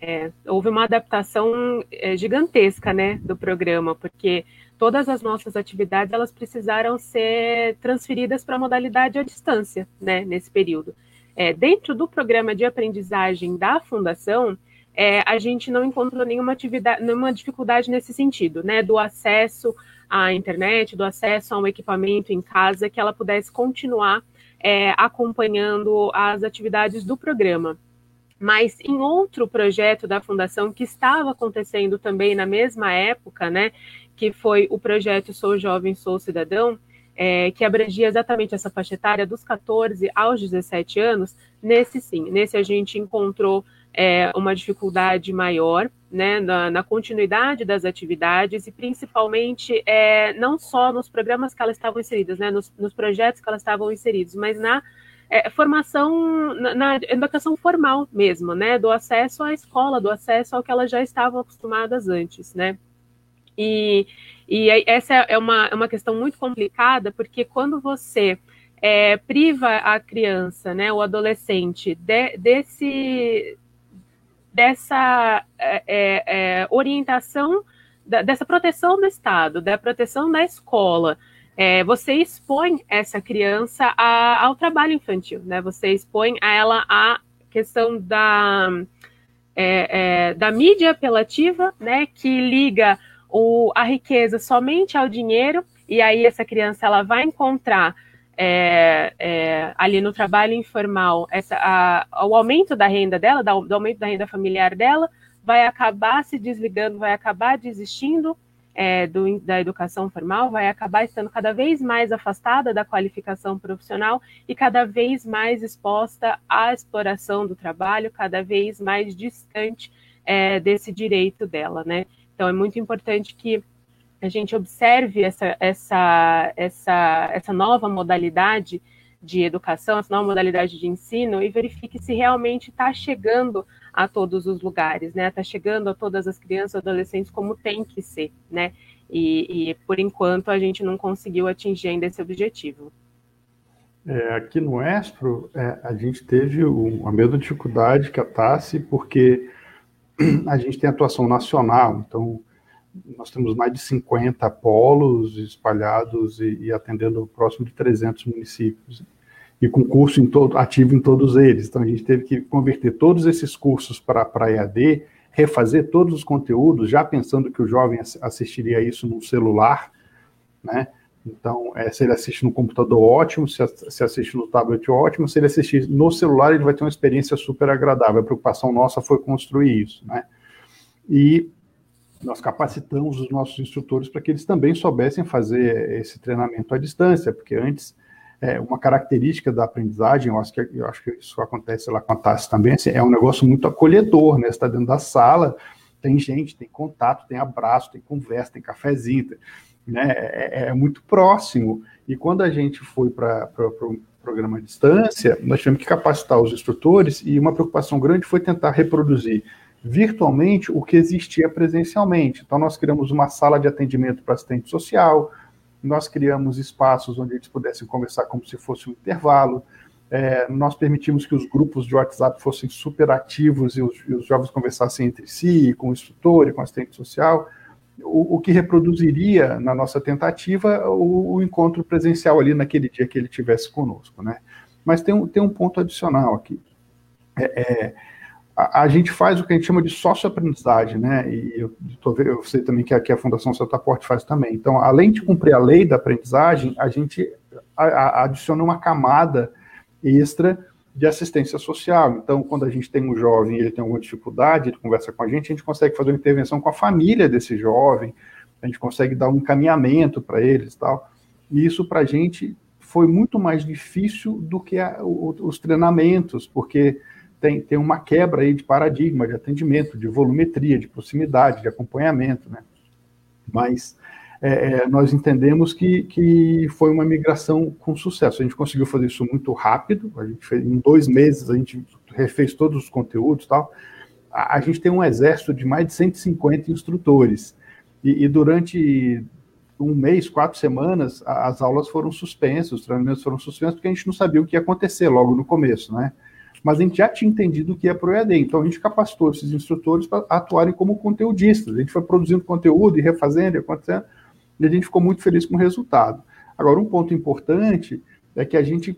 É, houve uma adaptação é, gigantesca, né, do programa, porque todas as nossas atividades elas precisaram ser transferidas para a modalidade à distância, né, nesse período. É, dentro do programa de aprendizagem da fundação, é, a gente não encontrou nenhuma nenhuma dificuldade nesse sentido, né, do acesso à internet, do acesso a um equipamento em casa, que ela pudesse continuar é, acompanhando as atividades do programa. Mas em outro projeto da fundação que estava acontecendo também na mesma época, né, que foi o projeto Sou Jovem, Sou Cidadão, é, que abrangia exatamente essa faixa etária dos 14 aos 17 anos, nesse sim, nesse a gente encontrou é, uma dificuldade maior né, na, na, continuidade das atividades e principalmente é, não só nos programas que elas estavam inseridas, né, nos, nos projetos que elas estavam inseridos, mas na é, formação na, na, educação formal mesmo, né? Do acesso à escola, do acesso ao que elas já estavam acostumadas antes, né? E, e essa é uma, é uma questão muito complicada, porque quando você é, priva a criança, né, o adolescente, de, desse, dessa é, é, é orientação, da, dessa proteção do Estado, da proteção da escola, é, você expõe essa criança a, ao trabalho infantil, né? Você expõe a ela a questão da, é, da mídia apelativa, né? Que liga o, a riqueza somente ao dinheiro, e aí essa criança ela vai encontrar é, é, ali no trabalho informal essa, a, o aumento da renda dela, do aumento da renda familiar dela, vai acabar se desligando, vai acabar desistindo é, do, da educação formal vai acabar estando cada vez mais afastada da qualificação profissional e cada vez mais exposta à exploração do trabalho, cada vez mais distante é, desse direito dela, né? Então é muito importante que a gente observe essa, essa, essa, essa nova modalidade de educação, essa nova modalidade de ensino e verifique se realmente está chegando a todos os lugares, né? Está chegando a todas as crianças e adolescentes como tem que ser, né? E, e, por enquanto a gente não conseguiu atingir ainda esse objetivo. É, aqui no Espro, é, a gente teve a mesma dificuldade que a TASSE, porque a gente tem atuação nacional, então nós temos mais de 50 polos espalhados e, e atendendo próximo de 300 municípios e com curso em todo, ativo em todos eles. Então a gente teve que converter todos esses cursos para EAD, refazer todos os conteúdos, já pensando que o jovem assistiria isso no celular, né? Então, é, se ele assiste no computador, ótimo, se, se assiste no tablet, ótimo, se ele assistir no celular, ele vai ter uma experiência super agradável. A preocupação nossa foi construir isso, né? E nós capacitamos os nossos instrutores para que eles também soubessem fazer esse treinamento à distância, porque antes é, uma característica da aprendizagem, eu acho, que, eu acho que isso acontece lá com a Tassi também, assim, é um negócio muito acolhedor, né? Você está dentro da sala, tem gente, tem contato, tem abraço, tem conversa, tem cafezinho, né? É, é, muito próximo. E quando a gente foi para o pro programa à distância, nós tivemos que capacitar os instrutores e uma preocupação grande foi tentar reproduzir virtualmente o que existia presencialmente. Então, nós criamos uma sala de atendimento para assistente social, nós criamos espaços onde eles pudessem conversar como se fosse um intervalo, é, nós permitimos que os grupos de WhatsApp fossem super ativos e os, e os jovens conversassem entre si, com o instrutor e com o assistente social, o, o que reproduziria, na nossa tentativa, o, o, encontro presencial ali naquele dia que ele tivesse conosco, né? Mas tem um, tem um ponto adicional aqui. É, é, a, a, gente faz o que a gente chama de sócio-aprendizagem, né? E eu, tô, eu sei também que aqui a Fundação Setaporte faz também. Então, além de cumprir a lei da aprendizagem, a gente a, a, adiciona uma camada extra de assistência social. Então, quando a gente tem um jovem e ele tem alguma dificuldade, ele conversa com a gente, a gente consegue fazer uma intervenção com a família desse jovem, a gente consegue dar um encaminhamento para eles tal. E isso, para a gente, foi muito mais difícil do que a, o, os treinamentos, porque tem, tem uma quebra aí de paradigma, de atendimento, de volumetria, de proximidade, de acompanhamento, né? Mas é, é, nós entendemos que, que foi uma migração com sucesso. A gente conseguiu fazer isso muito rápido, a gente fez, em dois meses a gente refez todos os conteúdos tal. A, a gente tem um exército de mais de 150 instrutores, e, e durante um mês, quatro semanas, as aulas foram suspensas, os treinamentos foram suspensos, porque a gente não sabia o que ia acontecer logo no começo, né? Mas a gente já tinha entendido o que é para o EAD, então a gente capacitou esses instrutores para atuarem como conteudistas. A gente foi produzindo conteúdo e refazendo e acontecendo, e a gente ficou muito feliz com o resultado. Agora, um ponto importante é que a gente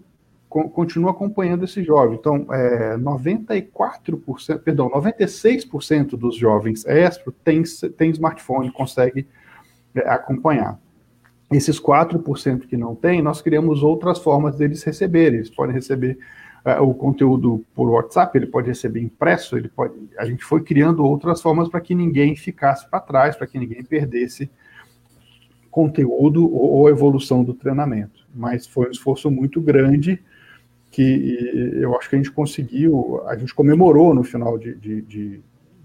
continua acompanhando esse jovem. Então, é, 94%, perdão, 96% dos jovens ESPRO tem, tem smartphone, consegue é, acompanhar. Esses 4% que não tem, nós criamos outras formas deles receberem. Eles podem receber uh, o conteúdo por WhatsApp, ele pode receber impresso, ele pode. A gente foi criando outras formas para que ninguém ficasse para trás, para que ninguém perdesse conteúdo ou, ou evolução do treinamento. Mas foi um esforço muito grande que eu acho que a gente conseguiu, a gente comemorou no final de, de, de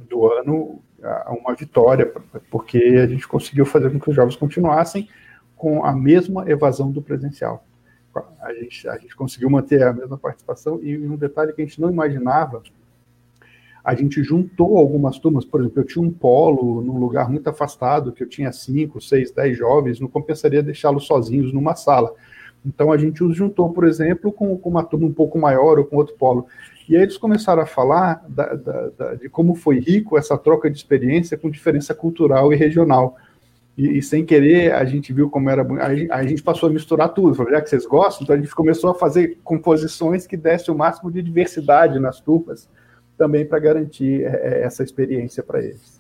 do ano uma vitória, porque a gente conseguiu fazer com que os jovens continuassem com a mesma evasão do presencial. A gente, a gente conseguiu manter a mesma participação e um detalhe que a gente não imaginava, a gente juntou algumas turmas, por exemplo, eu tinha um polo num lugar muito afastado, que eu tinha cinco, seis, dez jovens, não compensaria deixá-los sozinhos numa sala. Então a gente os juntou, por exemplo, com, com, uma turma um pouco maior ou com outro polo. E aí eles começaram a falar da, da, da, de como foi rico essa troca de experiência com diferença cultural e regional. E, e, sem querer, a gente viu como era. A, gente passou a misturar tudo. Falou, já que vocês gostam, então a gente começou a fazer composições que dessem o máximo de diversidade nas turmas, também para garantir é, é, essa experiência para eles.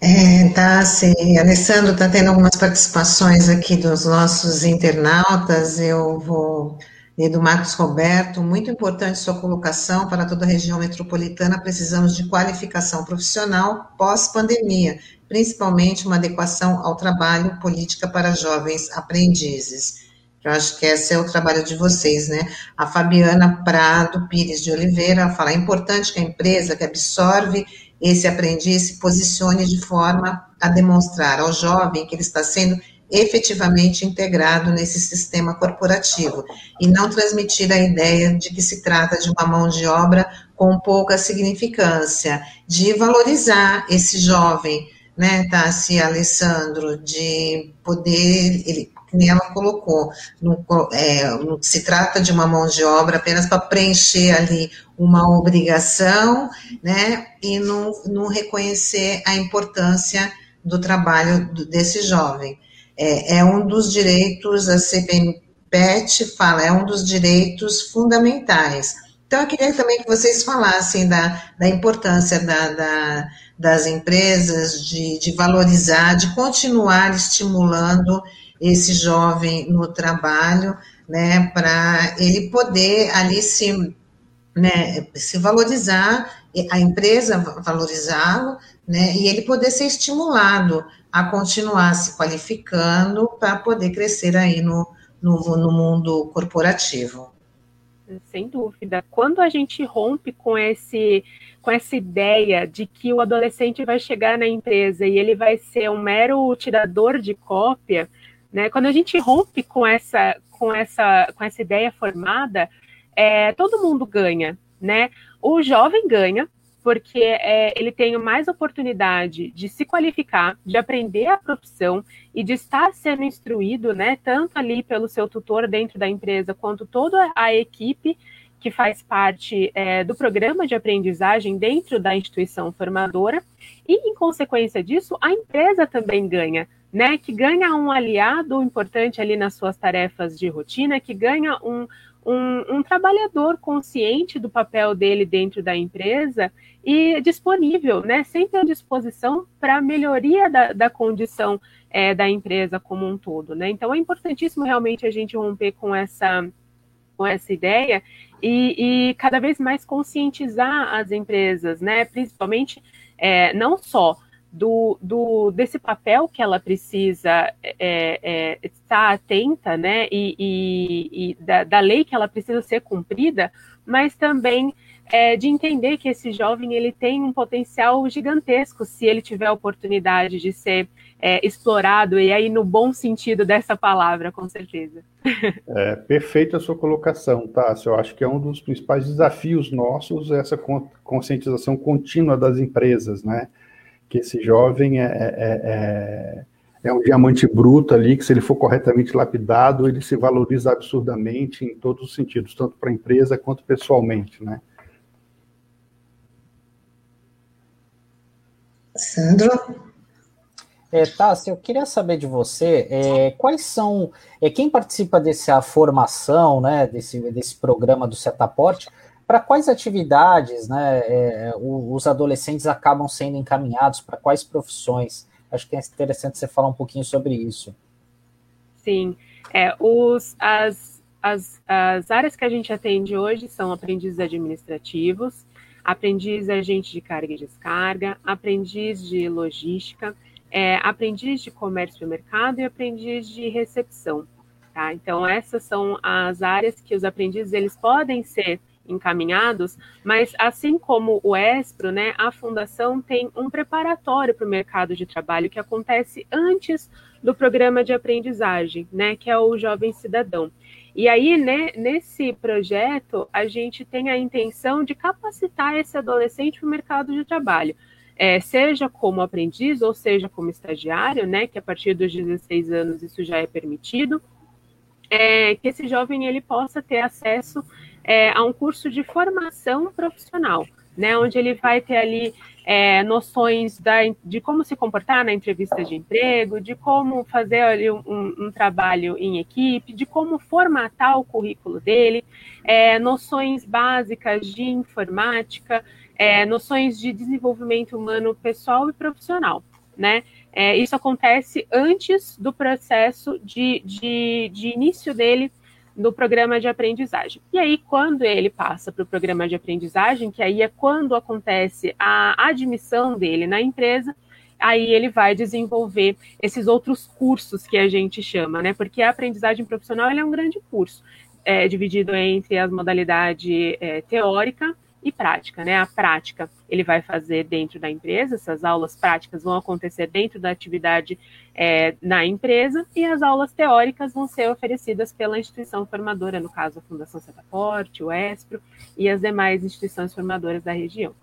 É, tá, sim. Alessandro está tendo algumas participações aqui dos nossos internautas. Eu vou ler do Marcos Roberto. Muito importante sua colocação para toda a região metropolitana. Precisamos de qualificação profissional pós-pandemia principalmente uma adequação ao trabalho política para jovens aprendizes. Eu acho que esse é o trabalho de vocês, né? A Fabiana Prado Pires de Oliveira fala: é importante que a empresa que absorve esse aprendiz se posicione de forma a demonstrar ao jovem que ele está sendo efetivamente integrado nesse sistema corporativo e não transmitir a ideia de que se trata de uma mão de obra com pouca significância, de valorizar esse jovem né, Tassi Alessandro, de poder, ele, nem ela colocou, é, se trata de uma mão de obra apenas para preencher ali uma obrigação, né, e não, não reconhecer a importância do trabalho desse jovem. É, é um dos direitos, a CPMPET fala, é um dos direitos fundamentais. Então, eu queria também que vocês falassem da, da importância da, da das empresas de, de valorizar, de continuar estimulando esse jovem no trabalho, né, para ele poder ali se, né, se valorizar, a empresa valorizá-lo, né, e ele poder ser estimulado a continuar se qualificando para poder crescer aí no, no, no mundo corporativo. Sem dúvida. Quando a gente rompe com esse com essa ideia de que o adolescente vai chegar na empresa e ele vai ser um mero tirador de cópia, né? Quando a gente rompe com essa, com essa, com essa ideia formada, é, todo mundo ganha, né? O jovem ganha porque é, ele tem mais oportunidade de se qualificar, de aprender a profissão e de estar sendo instruído, né? Tanto ali pelo seu tutor dentro da empresa quanto toda a equipe que faz parte é, do programa de aprendizagem dentro da instituição formadora, e, em consequência disso, a empresa também ganha, né? Que ganha um aliado importante ali nas suas tarefas de rotina, que ganha um, um, um, trabalhador consciente do papel dele dentro da empresa e disponível, né, sempre à disposição para a melhoria da, da condição é, da empresa como um todo. Né? Então é importantíssimo realmente a gente romper com essa, com essa ideia e, e cada vez mais conscientizar as empresas, né, principalmente é, não só do, do, desse papel que ela precisa é, é, estar atenta, né, e, e, e da, da, lei que ela precisa ser cumprida, mas também é, de entender que esse jovem ele tem um potencial gigantesco se ele tiver a oportunidade de ser é, explorado, e aí no bom sentido dessa palavra, com certeza. É, perfeita a sua colocação, tá? Eu acho que é um dos principais desafios nossos, essa conscientização contínua das empresas, né? que esse jovem é, é, é, é, um diamante bruto ali, que se ele for corretamente lapidado, ele se valoriza absurdamente em todos os sentidos, tanto para a empresa quanto pessoalmente, né? Sandro? É, Tassi, eu queria saber de você é, quais são, é, quem participa dessa formação, né, desse, desse programa do Setaporte, para quais atividades né, é, os adolescentes acabam sendo encaminhados, para quais profissões? Acho que é interessante você falar um pouquinho sobre isso. Sim, é, os, as, as, as áreas que a gente atende hoje são aprendizes administrativos, aprendiz agente de carga e descarga, aprendiz de logística, é, aprendiz de comércio e mercado e aprendiz de recepção. Tá? Então, essas são as áreas que os aprendizes eles podem ser encaminhados, mas assim como o ESPRO, né, a fundação tem um preparatório para o mercado de trabalho que acontece antes do programa de aprendizagem, né, que é o Jovem Cidadão. E aí, né, nesse projeto, a gente tem a intenção de capacitar esse adolescente para o mercado de trabalho. É, seja como aprendiz ou seja como estagiário, né, que a partir dos 16 anos isso já é permitido, é, que esse jovem ele possa ter acesso é, a um curso de formação profissional, né, onde ele vai ter ali é, noções da, de como se comportar na entrevista de emprego, de como fazer ali um, um trabalho em equipe, de como formatar o currículo dele, é, noções básicas de informática, é, noções de desenvolvimento humano pessoal e profissional, né? É, isso acontece antes do processo de, de, de início dele no programa de aprendizagem. E aí, quando ele passa para o programa de aprendizagem, que aí é quando acontece a admissão dele na empresa, aí ele vai desenvolver esses outros cursos que a gente chama, né? Porque a aprendizagem profissional é um grande curso, é, dividido entre as modalidades é, teórica e prática, né? A prática ele vai fazer dentro da empresa, essas aulas práticas vão acontecer dentro da atividade é, na empresa e as aulas teóricas vão ser oferecidas pela instituição formadora, no caso a Fundação Setaporte, o ESPRO e as demais instituições formadoras da região.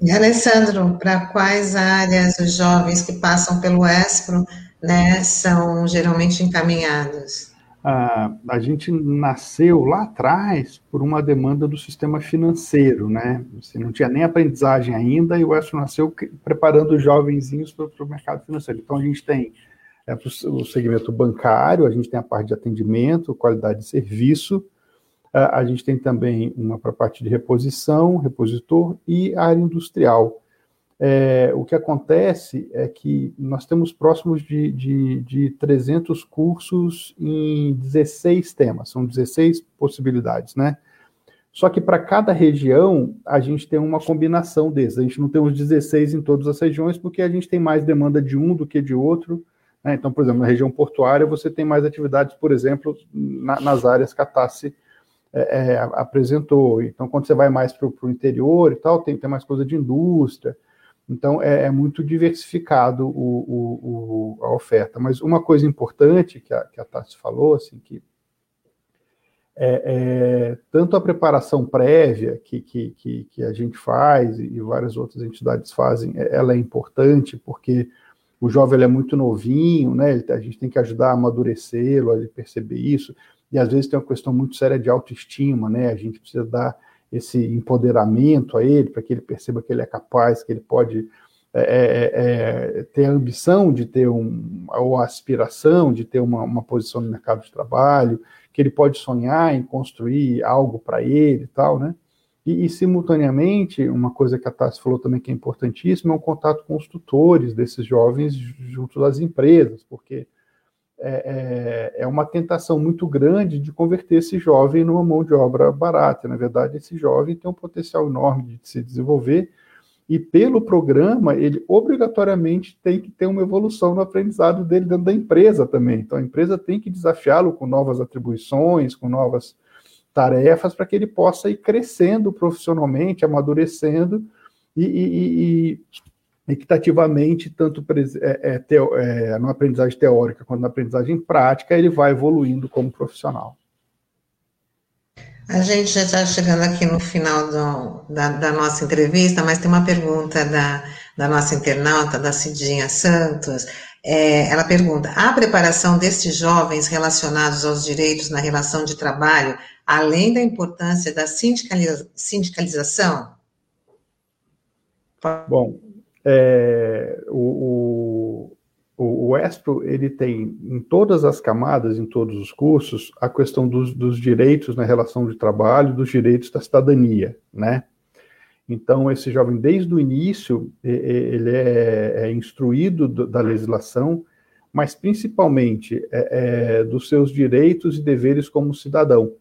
E Alessandro, para quais áreas os jovens que passam pelo ESPRO né, são geralmente encaminhados? A, a gente nasceu lá atrás por uma demanda do sistema financeiro, né? Você não tinha nem aprendizagem ainda e o ESO nasceu preparando os jovenzinhos para o mercado financeiro. Então a gente tem é, o segmento bancário, a gente tem a parte de atendimento, qualidade de serviço, a gente tem também uma para a parte de reposição, repositor e área industrial. É, o que acontece é que nós temos próximos de, de, de 300 cursos em 16 temas, são 16 possibilidades, né? Só que para cada região, a gente tem uma combinação desses. A gente não tem os 16 em todas as regiões, porque a gente tem mais demanda de um do que de outro. Né? Então, por exemplo, na região portuária, você tem mais atividades, por exemplo, na, nas áreas que a Tassi é, é, apresentou. Então, quando você vai mais para o interior e tal, tem, tem mais coisa de indústria. Então, é, é muito diversificado o, o, o, a oferta. Mas uma coisa importante que a, que a Tassi falou, assim, que é, é, tanto a preparação prévia que, que, que, que, a gente faz e várias outras entidades fazem, é, ela é importante porque o jovem é muito novinho, né? A gente tem que ajudar a amadurecê-lo, a ele perceber isso. E às vezes tem uma questão muito séria de autoestima, né? A gente precisa dar esse empoderamento a ele, para que ele perceba que ele é capaz, que ele pode é, é, é, ter a ambição de ter um, ou a aspiração de ter uma, uma posição no mercado de trabalho, que ele pode sonhar em construir algo para ele e tal, né? E, e, simultaneamente, uma coisa que a Tassi falou também que é importantíssima é o contato com os tutores desses jovens junto das empresas, porque é, é, é, uma tentação muito grande de converter esse jovem numa mão de obra barata. Na verdade, esse jovem tem um potencial enorme de se desenvolver e pelo programa ele obrigatoriamente tem que ter uma evolução no aprendizado dele dentro da empresa também. Então a empresa tem que desafiá-lo com novas atribuições, com novas tarefas para que ele possa ir crescendo profissionalmente, amadurecendo e, e, e equitativamente, tanto é, é, teo, é, na aprendizagem teórica quanto na aprendizagem prática, ele vai evoluindo como profissional. A gente já está chegando aqui no final do, da, da, nossa entrevista, mas tem uma pergunta da, da nossa internauta, da Cidinha Santos. É, ela pergunta: a preparação destes jovens relacionados aos direitos na relação de trabalho, além da importância da sindicaliza, sindicalização? Bom, é, o, o, o ESPRO, ele tem em todas as camadas, em todos os cursos, a questão dos, dos direitos na relação de trabalho, dos direitos da cidadania, né? Então, esse jovem, desde o início, ele é, é instruído da legislação, mas principalmente é, é, dos seus direitos e deveres como cidadão.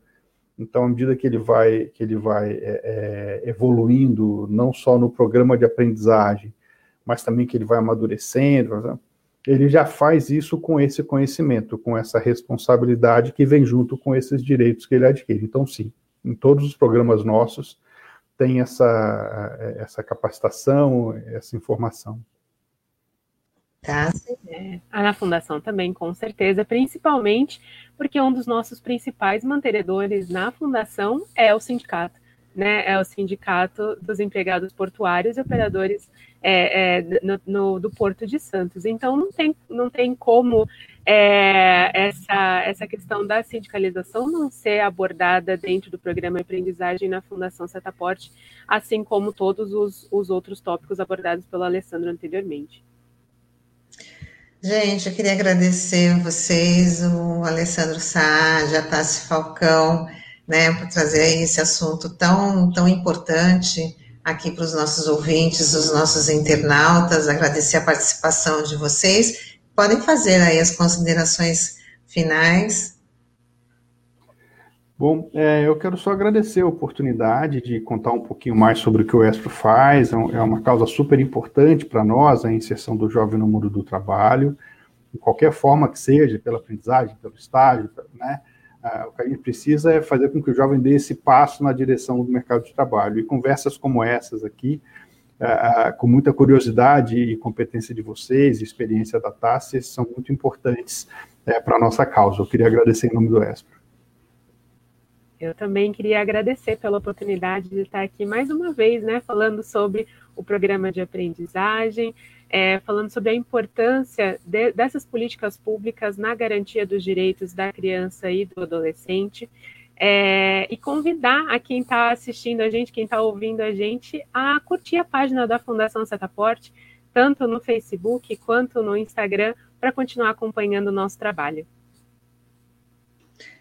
Então, à medida que ele vai, que ele vai é, é evoluindo, não só no programa de aprendizagem, mas também que ele vai amadurecendo, ele já faz isso com esse conhecimento, com essa responsabilidade que vem junto com esses direitos que ele adquire. Então, sim, em todos os programas nossos tem essa, essa capacitação, essa informação. Tá. É, na fundação também, com certeza, principalmente porque um dos nossos principais mantenedores na fundação é o sindicato, né? É o sindicato dos empregados portuários e operadores é, é, no, no, do Porto de Santos. Então, não tem, não tem como é, essa, essa questão da sindicalização não ser abordada dentro do programa aprendizagem na Fundação Setaporte, assim como todos os, os outros tópicos abordados pelo Alessandro anteriormente. Gente, eu queria agradecer vocês, o Alessandro Saad, a Tassi Falcão, né, por trazer esse assunto tão, tão importante aqui para os nossos ouvintes, os nossos internautas, agradecer a participação de vocês. Podem fazer aí as considerações finais. Bom, é, eu quero só agradecer a oportunidade de contar um pouquinho mais sobre o que o ESPRO faz. É, é uma causa super importante para nós, a inserção do jovem no mundo do trabalho, de qualquer forma que seja, pela aprendizagem, pelo estágio, né? O que a gente precisa é fazer com que o jovem dê esse passo na direção do mercado de trabalho. E conversas como essas aqui, com muita curiosidade e competência de vocês, experiência da Tassi, são muito importantes é, para a nossa causa. Eu queria agradecer em nome do ESPRO. Eu também queria agradecer pela oportunidade de estar aqui mais uma vez, né, falando sobre o programa de aprendizagem, é, falando sobre a importância de, dessas políticas públicas na garantia dos direitos da criança e do adolescente. É, e convidar a quem está assistindo a gente, quem está ouvindo a gente, a curtir a página da Fundação Setaporte, tanto no Facebook quanto no Instagram, para continuar acompanhando o nosso trabalho.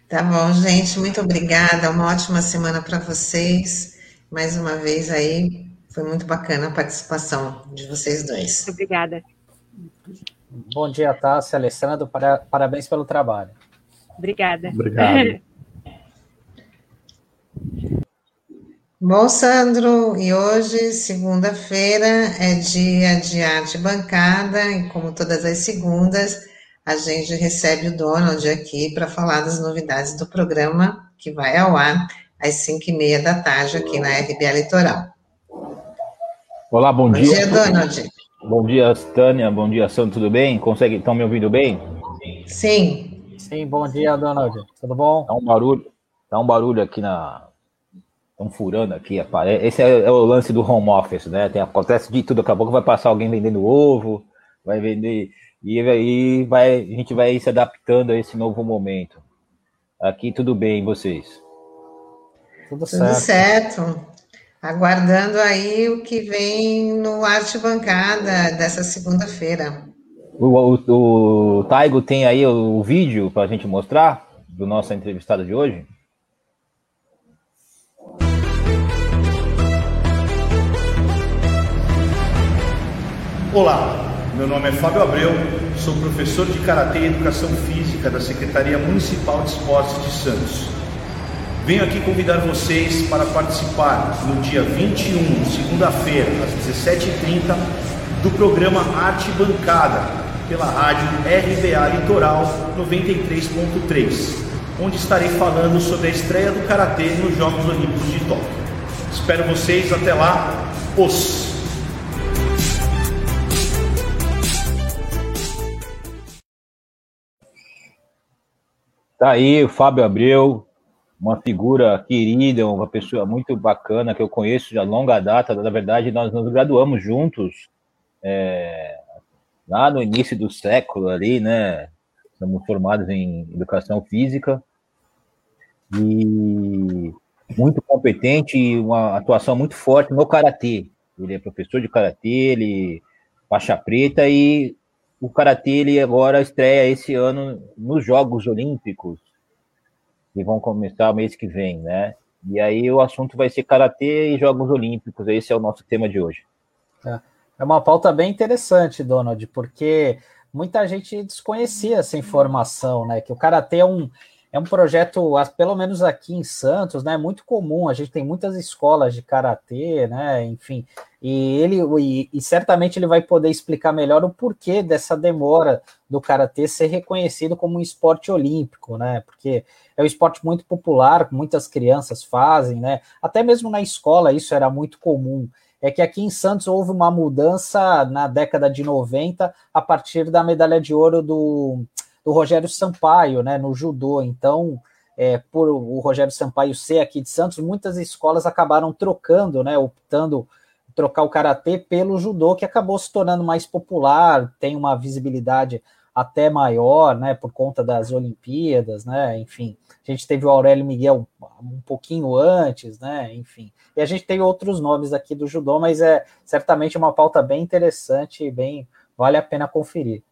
Tá bom, gente, muito obrigada. Uma ótima semana para vocês. Mais uma vez aí, foi muito bacana a participação de vocês dois. Obrigada. Bom dia, Tássia, Alessandro. Parabéns pelo trabalho. Obrigada. Obrigado. Bom, Sandro, e hoje, segunda-feira, é dia de arte bancada, e como todas as segundas, a gente recebe o Donald aqui para falar das novidades do programa que vai ao ar às 5 e meia da tarde aqui na RBA Litoral. Olá, bom, bom dia. Bom dia, Donald. Bom dia, Tânia. Bom dia, Sandro. Tudo bem? Consegue? Estão me ouvindo bem? Sim. Sim, bom dia, Donald. Tudo bom? Tá um barulho, tá um barulho aqui na. Estão furando aqui. Esse é, é, o lance do home office, né? Tem, acontece de tudo. Daqui a pouco vai passar alguém vendendo ovo, vai vender. E aí vai, a gente vai se adaptando a esse novo momento. Aqui tudo bem, vocês? Tudo certo. Tudo certo. Aguardando aí o que vem no Arte Bancada dessa segunda-feira. O, o, o Taigo tem aí o, o vídeo para a gente mostrar do nosso entrevistado de hoje? Olá, meu nome é Fábio Abreu, sou professor de Karatê e Educação Física da Secretaria Municipal de Esportes de Santos. Venho aqui convidar vocês para participar no dia 21, segunda-feira, às 17h30, do programa Arte Bancada, pela rádio RBA Litoral 93.3, onde estarei falando sobre a estreia do Karatê nos Jogos Olímpicos de Tóquio. Espero vocês, até lá, os! Tá aí o Fábio Abreu, uma figura querida, uma pessoa muito bacana que eu conheço de longa data. Na verdade, nós nos graduamos juntos é, lá no início do século ali, né? Somos formados em educação física e muito competente e uma atuação muito forte no karatê. Ele é professor de karatê, ele faixa preta e o karatê ele agora estreia esse ano nos Jogos Olímpicos que vão começar mês que vem, né? E aí o assunto vai ser karatê e Jogos Olímpicos. Esse é o nosso tema de hoje. É, é uma pauta bem interessante, Donald, porque muita gente desconhecia essa informação, né? Que o karatê é um é um projeto, pelo menos aqui em Santos, né, muito comum. A gente tem muitas escolas de karatê, né, enfim. E ele e, e, certamente ele vai poder explicar melhor o porquê dessa demora do karatê ser reconhecido como um esporte olímpico, né? Porque é um esporte muito popular, muitas crianças fazem, né? Até mesmo na escola isso era muito comum. É que aqui em Santos houve uma mudança na década de 90 a partir da medalha de ouro do do Rogério Sampaio, né, no judô. Então, é, por o Rogério Sampaio ser aqui de Santos, muitas escolas acabaram trocando, né, optando trocar o karatê pelo judô, que acabou se tornando mais popular, tem uma visibilidade até maior, né, por conta das Olimpíadas, né, enfim. A gente teve o Aurélio Miguel um pouquinho antes, né, enfim. E a gente tem outros nomes aqui do judô, mas é certamente uma pauta bem interessante e bem vale a pena conferir.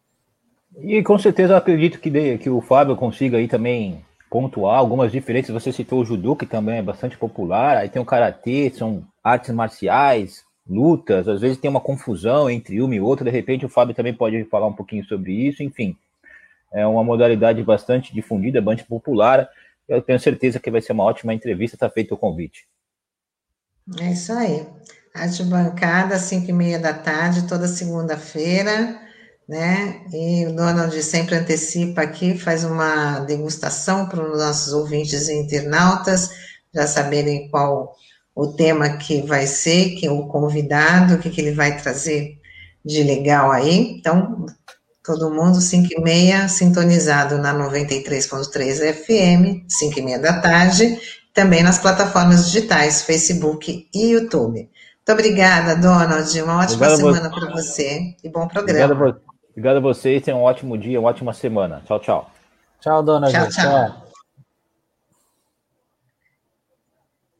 E com certeza acredito que, de, que o Fábio consiga aí também pontuar algumas diferenças. Você citou o judô, que também é bastante popular, aí tem o karatê, são artes marciais, lutas, às vezes tem uma confusão entre uma e outra, de repente o Fábio também pode falar um pouquinho sobre isso, enfim. É uma modalidade bastante difundida, bastante popular. Eu tenho certeza que vai ser uma ótima entrevista, está feito o convite. É isso aí. Arte bancada, 5 e meia da tarde, toda segunda-feira né? E o Donald sempre antecipa aqui, faz uma degustação para os nossos ouvintes e internautas já saberem qual o tema que vai ser, que é o convidado, o que, que ele vai trazer de legal aí. Então, todo mundo, 5 e meia, sintonizado na 93.3 FM, 5 e meia da tarde, também nas plataformas digitais, Facebook e YouTube. Muito obrigada, Donald. Uma ótima Obrigado semana para você e bom programa. Obrigado, a vocês, tenham um ótimo dia, uma ótima semana. Tchau, tchau. Tchau, dona Tchau, tchau.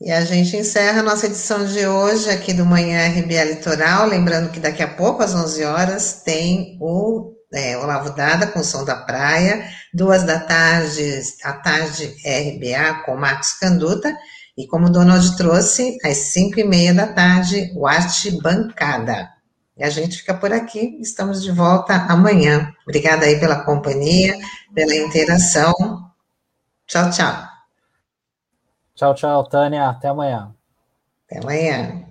E a gente encerra a nossa edição de hoje aqui do Manhã RBA Litoral. Lembrando que daqui a pouco, às 11 horas, tem o é, Olavo Dada com o Som da Praia. Duas da tarde, a tarde RBA com Marcos Canduta. E como o Donald trouxe, às cinco e meia da tarde, o Arte Bancada. E a gente fica por aqui, estamos de volta amanhã. Obrigada aí pela companhia, pela interação. Tchau, tchau. Tchau, tchau, Tânia. Até amanhã. Até amanhã.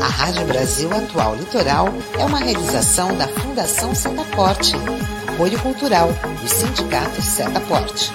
A Rádio Brasil Atual Litoral é uma realização da Fundação Setaporte, apoio cultural do Sindicato Setaporte.